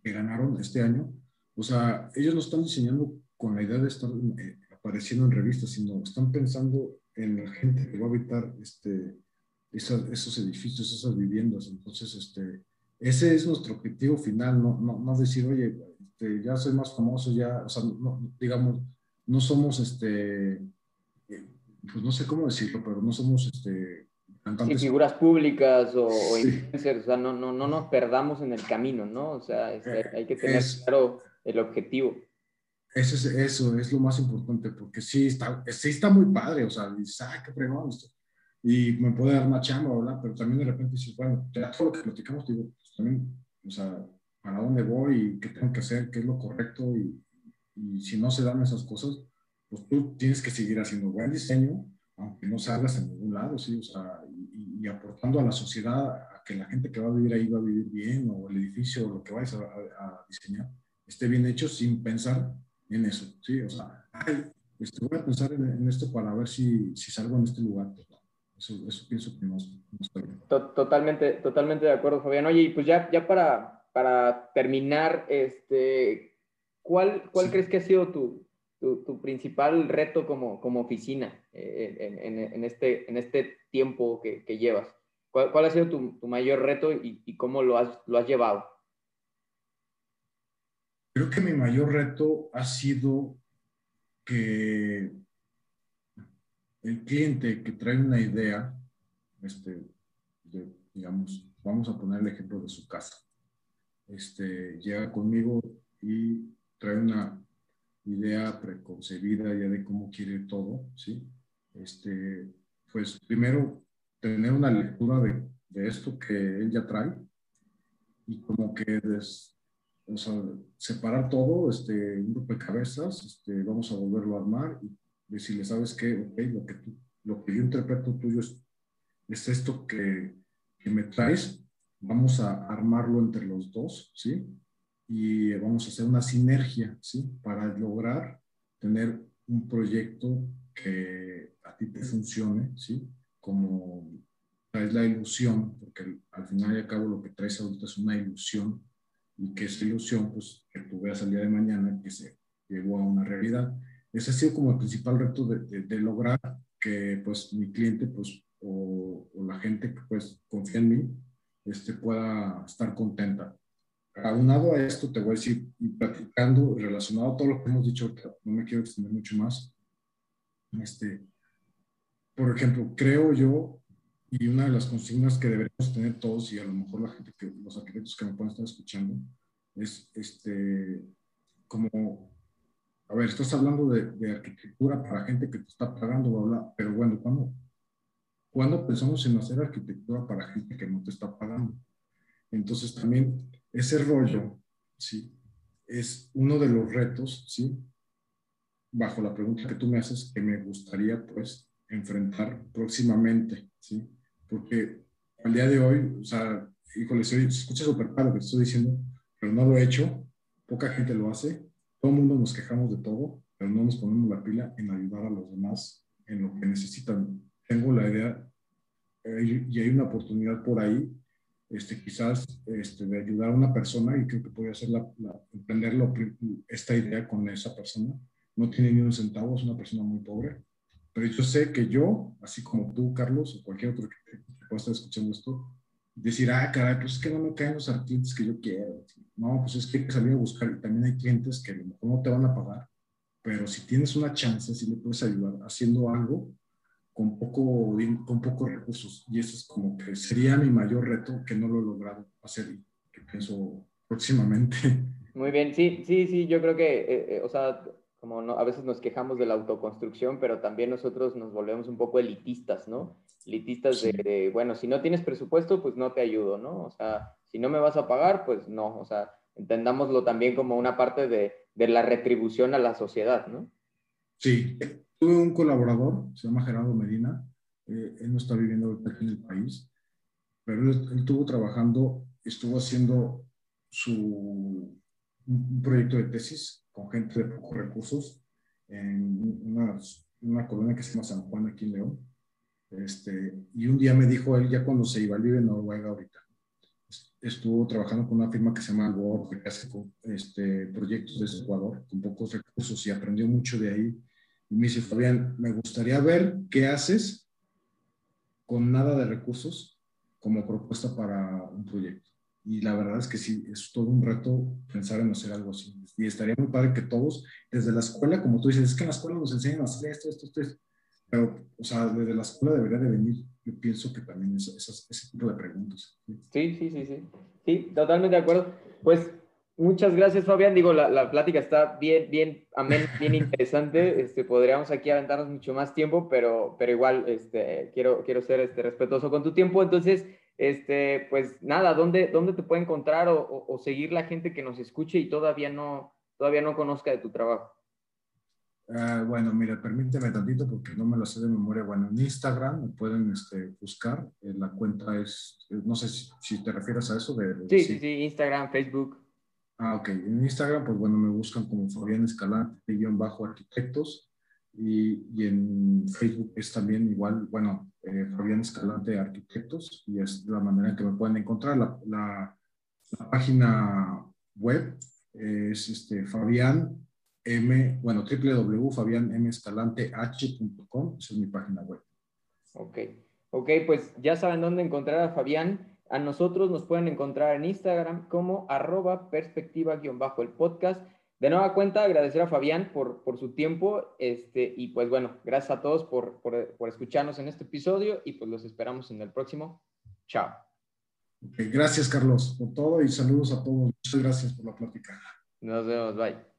que ganaron este año, o sea, ellos no están diseñando con la idea de estar eh, apareciendo en revistas, sino están pensando en la gente que va a habitar este, esos edificios, esas viviendas. Entonces, este, ese es nuestro objetivo final, no, no, no decir, oye, este, ya soy más famoso, ya, o sea, no, digamos, no somos, este, eh, pues no sé cómo decirlo, pero no somos, este, cantantes. figuras públicas o, influencers, o sea, no, no, no nos perdamos en el camino, ¿no? O sea, este, eh, hay que tener claro el objetivo. Eso es, eso es lo más importante, porque sí está, sí está muy padre, o sea, dices, ah, qué fregón esto. Y me puede dar una chamba, ¿verdad? Pero también de repente dices, bueno, ya todo lo que platicamos, digo, pues también, o sea, ¿para dónde voy y qué tengo que hacer, qué es lo correcto? Y, y si no se dan esas cosas, pues tú tienes que seguir haciendo buen diseño, aunque no salgas en ningún lado, ¿sí? O sea, y, y aportando a la sociedad a que la gente que va a vivir ahí va a vivir bien, o el edificio, o lo que vayas a, diseñar, esté bien hecho sin pensar en eso, ¿sí? O sea, este, voy a pensar en, esto para ver si, si salgo en este lugar. Pues, eso, eso, pienso que no, está bien. Totalmente, totalmente de acuerdo, Fabián. Oye, y pues ya, ya para, para terminar, este, ¿cuál, cuál crees que ha sido tu, tu, tu principal reto como, como oficina eh, en, en, en, este, en este tiempo que, que llevas? ¿Cuál, ¿Cuál, ha sido tu, tu mayor reto y, y, cómo lo has, lo has llevado? Creo que mi mayor reto ha sido que el cliente que trae una idea, este, de, digamos, vamos a poner el ejemplo de su casa, este, llega conmigo y trae una idea preconcebida ya de cómo quiere todo, ¿sí? Este, pues primero tener una lectura de, de esto que él ya trae y como que des, o sea, separar todo, este, un rompecabezas, este, vamos a volverlo a armar y decirle, ¿sabes qué? Ok, lo que, tú, lo que yo interpreto tuyo es, es esto que, que me traes, vamos a armarlo entre los dos, ¿sí? y vamos a hacer una sinergia, ¿sí? Para lograr tener un proyecto que a ti te funcione, ¿sí? Como traes la ilusión, porque al final y al cabo lo que traes ahorita es una ilusión y que esa ilusión, pues, que tú veas al día de mañana que se llegó a una realidad. Ese ha sido como el principal reto de, de, lograr que, pues, mi cliente, pues, o, o, la gente que, pues, confía en mí, este, pueda estar contenta aunado a esto, te voy a decir, platicando, relacionado a todo lo que hemos dicho, no me quiero extender mucho más. Este, por ejemplo, creo yo, y una de las consignas que deberíamos tener todos, y a lo mejor la gente, que, los arquitectos que me pueden estar escuchando, es este, como, a ver, estás hablando de, de arquitectura para gente que te está pagando, bla, bla, pero bueno, ¿cuándo, ¿cuándo pensamos en hacer arquitectura para gente que no te está pagando? Entonces también ese rollo, ¿sí? Es uno de los retos, ¿sí? Bajo la pregunta que tú me haces, que me gustaría, pues, enfrentar próximamente, ¿sí? Porque al día de hoy, o sea, híjole, se escucha súper padre lo que estoy diciendo, pero no lo he hecho, poca gente lo hace, todo el mundo nos quejamos de todo, pero no nos ponemos la pila en ayudar a los demás en lo que necesitan. Tengo la idea eh, y hay una oportunidad por ahí este, quizás este, de ayudar a una persona y creo que podría ser la, la, emprenderlo, esta idea con esa persona. No tiene ni un centavo, es una persona muy pobre, pero yo sé que yo, así como tú, Carlos, o cualquier otro que, que pueda estar escuchando esto, decir, ah, caray, pues es que no me caen los clientes que yo quiero. No, pues es que hay que salir a buscar y también hay clientes que a lo mejor no te van a pagar, pero si tienes una chance, si le puedes ayudar haciendo algo, con, poco, con pocos recursos. Y eso es como que sería mi mayor reto que no lo he logrado hacer y que pienso próximamente. Muy bien, sí, sí, sí, yo creo que, eh, eh, o sea, como no, a veces nos quejamos de la autoconstrucción, pero también nosotros nos volvemos un poco elitistas, ¿no? Elitistas de, de, bueno, si no tienes presupuesto, pues no te ayudo, ¿no? O sea, si no me vas a pagar, pues no, o sea, entendámoslo también como una parte de, de la retribución a la sociedad, ¿no? Sí, Tuve un colaborador, se llama Gerardo Medina, eh, él no está viviendo aquí en el país, pero él, él estuvo trabajando, estuvo haciendo su, un proyecto de tesis con gente de pocos recursos en una, una colonia que se llama San Juan, aquí en León. Este, y un día me dijo él, ya cuando se iba, él vive Noruega ahorita, estuvo trabajando con una firma que se llama Albo, que hace este, proyectos de Ecuador con pocos recursos y aprendió mucho de ahí y me dice, Fabián, me gustaría ver qué haces con nada de recursos como propuesta para un proyecto. Y la verdad es que sí, es todo un reto pensar en hacer algo así. Y estaría muy padre que todos, desde la escuela, como tú dices, es que en la escuela nos enseñan a hacer esto, esto, esto, esto. Pero, o sea, desde la escuela debería de venir, yo pienso que también es, es, ese tipo de preguntas. Sí, sí, sí, sí. Sí, totalmente de acuerdo. Pues Muchas gracias, Fabián. Digo, la, la plática está bien, bien, amén, bien interesante. Este, podríamos aquí aventarnos mucho más tiempo, pero, pero igual este, quiero, quiero ser este, respetuoso con tu tiempo. Entonces, este, pues nada, ¿dónde, dónde te puede encontrar o, o, o, seguir la gente que nos escuche y todavía no, todavía no conozca de tu trabajo? Ah, bueno, mira, permíteme tantito porque no me lo sé de memoria. Bueno, en Instagram me pueden este, buscar. Eh, la cuenta es, eh, no sé si, te refieres a eso. De, sí, sí, sí, Instagram, Facebook. Ah, ok. En Instagram, pues bueno, me buscan como Fabián Escalante, guion bajo arquitectos. Y, y, en Facebook es también igual, bueno, eh, Fabián Escalante Arquitectos. Y es la manera en que me pueden encontrar. La, la, página web es este, Fabián M, bueno, www.fabianmescalanteh.com, esa es mi página web. Ok, ok, pues ya saben dónde encontrar a Fabián. A nosotros nos pueden encontrar en Instagram como arroba perspectiva-el podcast. De nueva cuenta, agradecer a Fabián por, por su tiempo este, y pues bueno, gracias a todos por, por, por escucharnos en este episodio y pues los esperamos en el próximo. Chao. Gracias, Carlos, por todo y saludos a todos. Muchas gracias por la plática. Nos vemos, bye.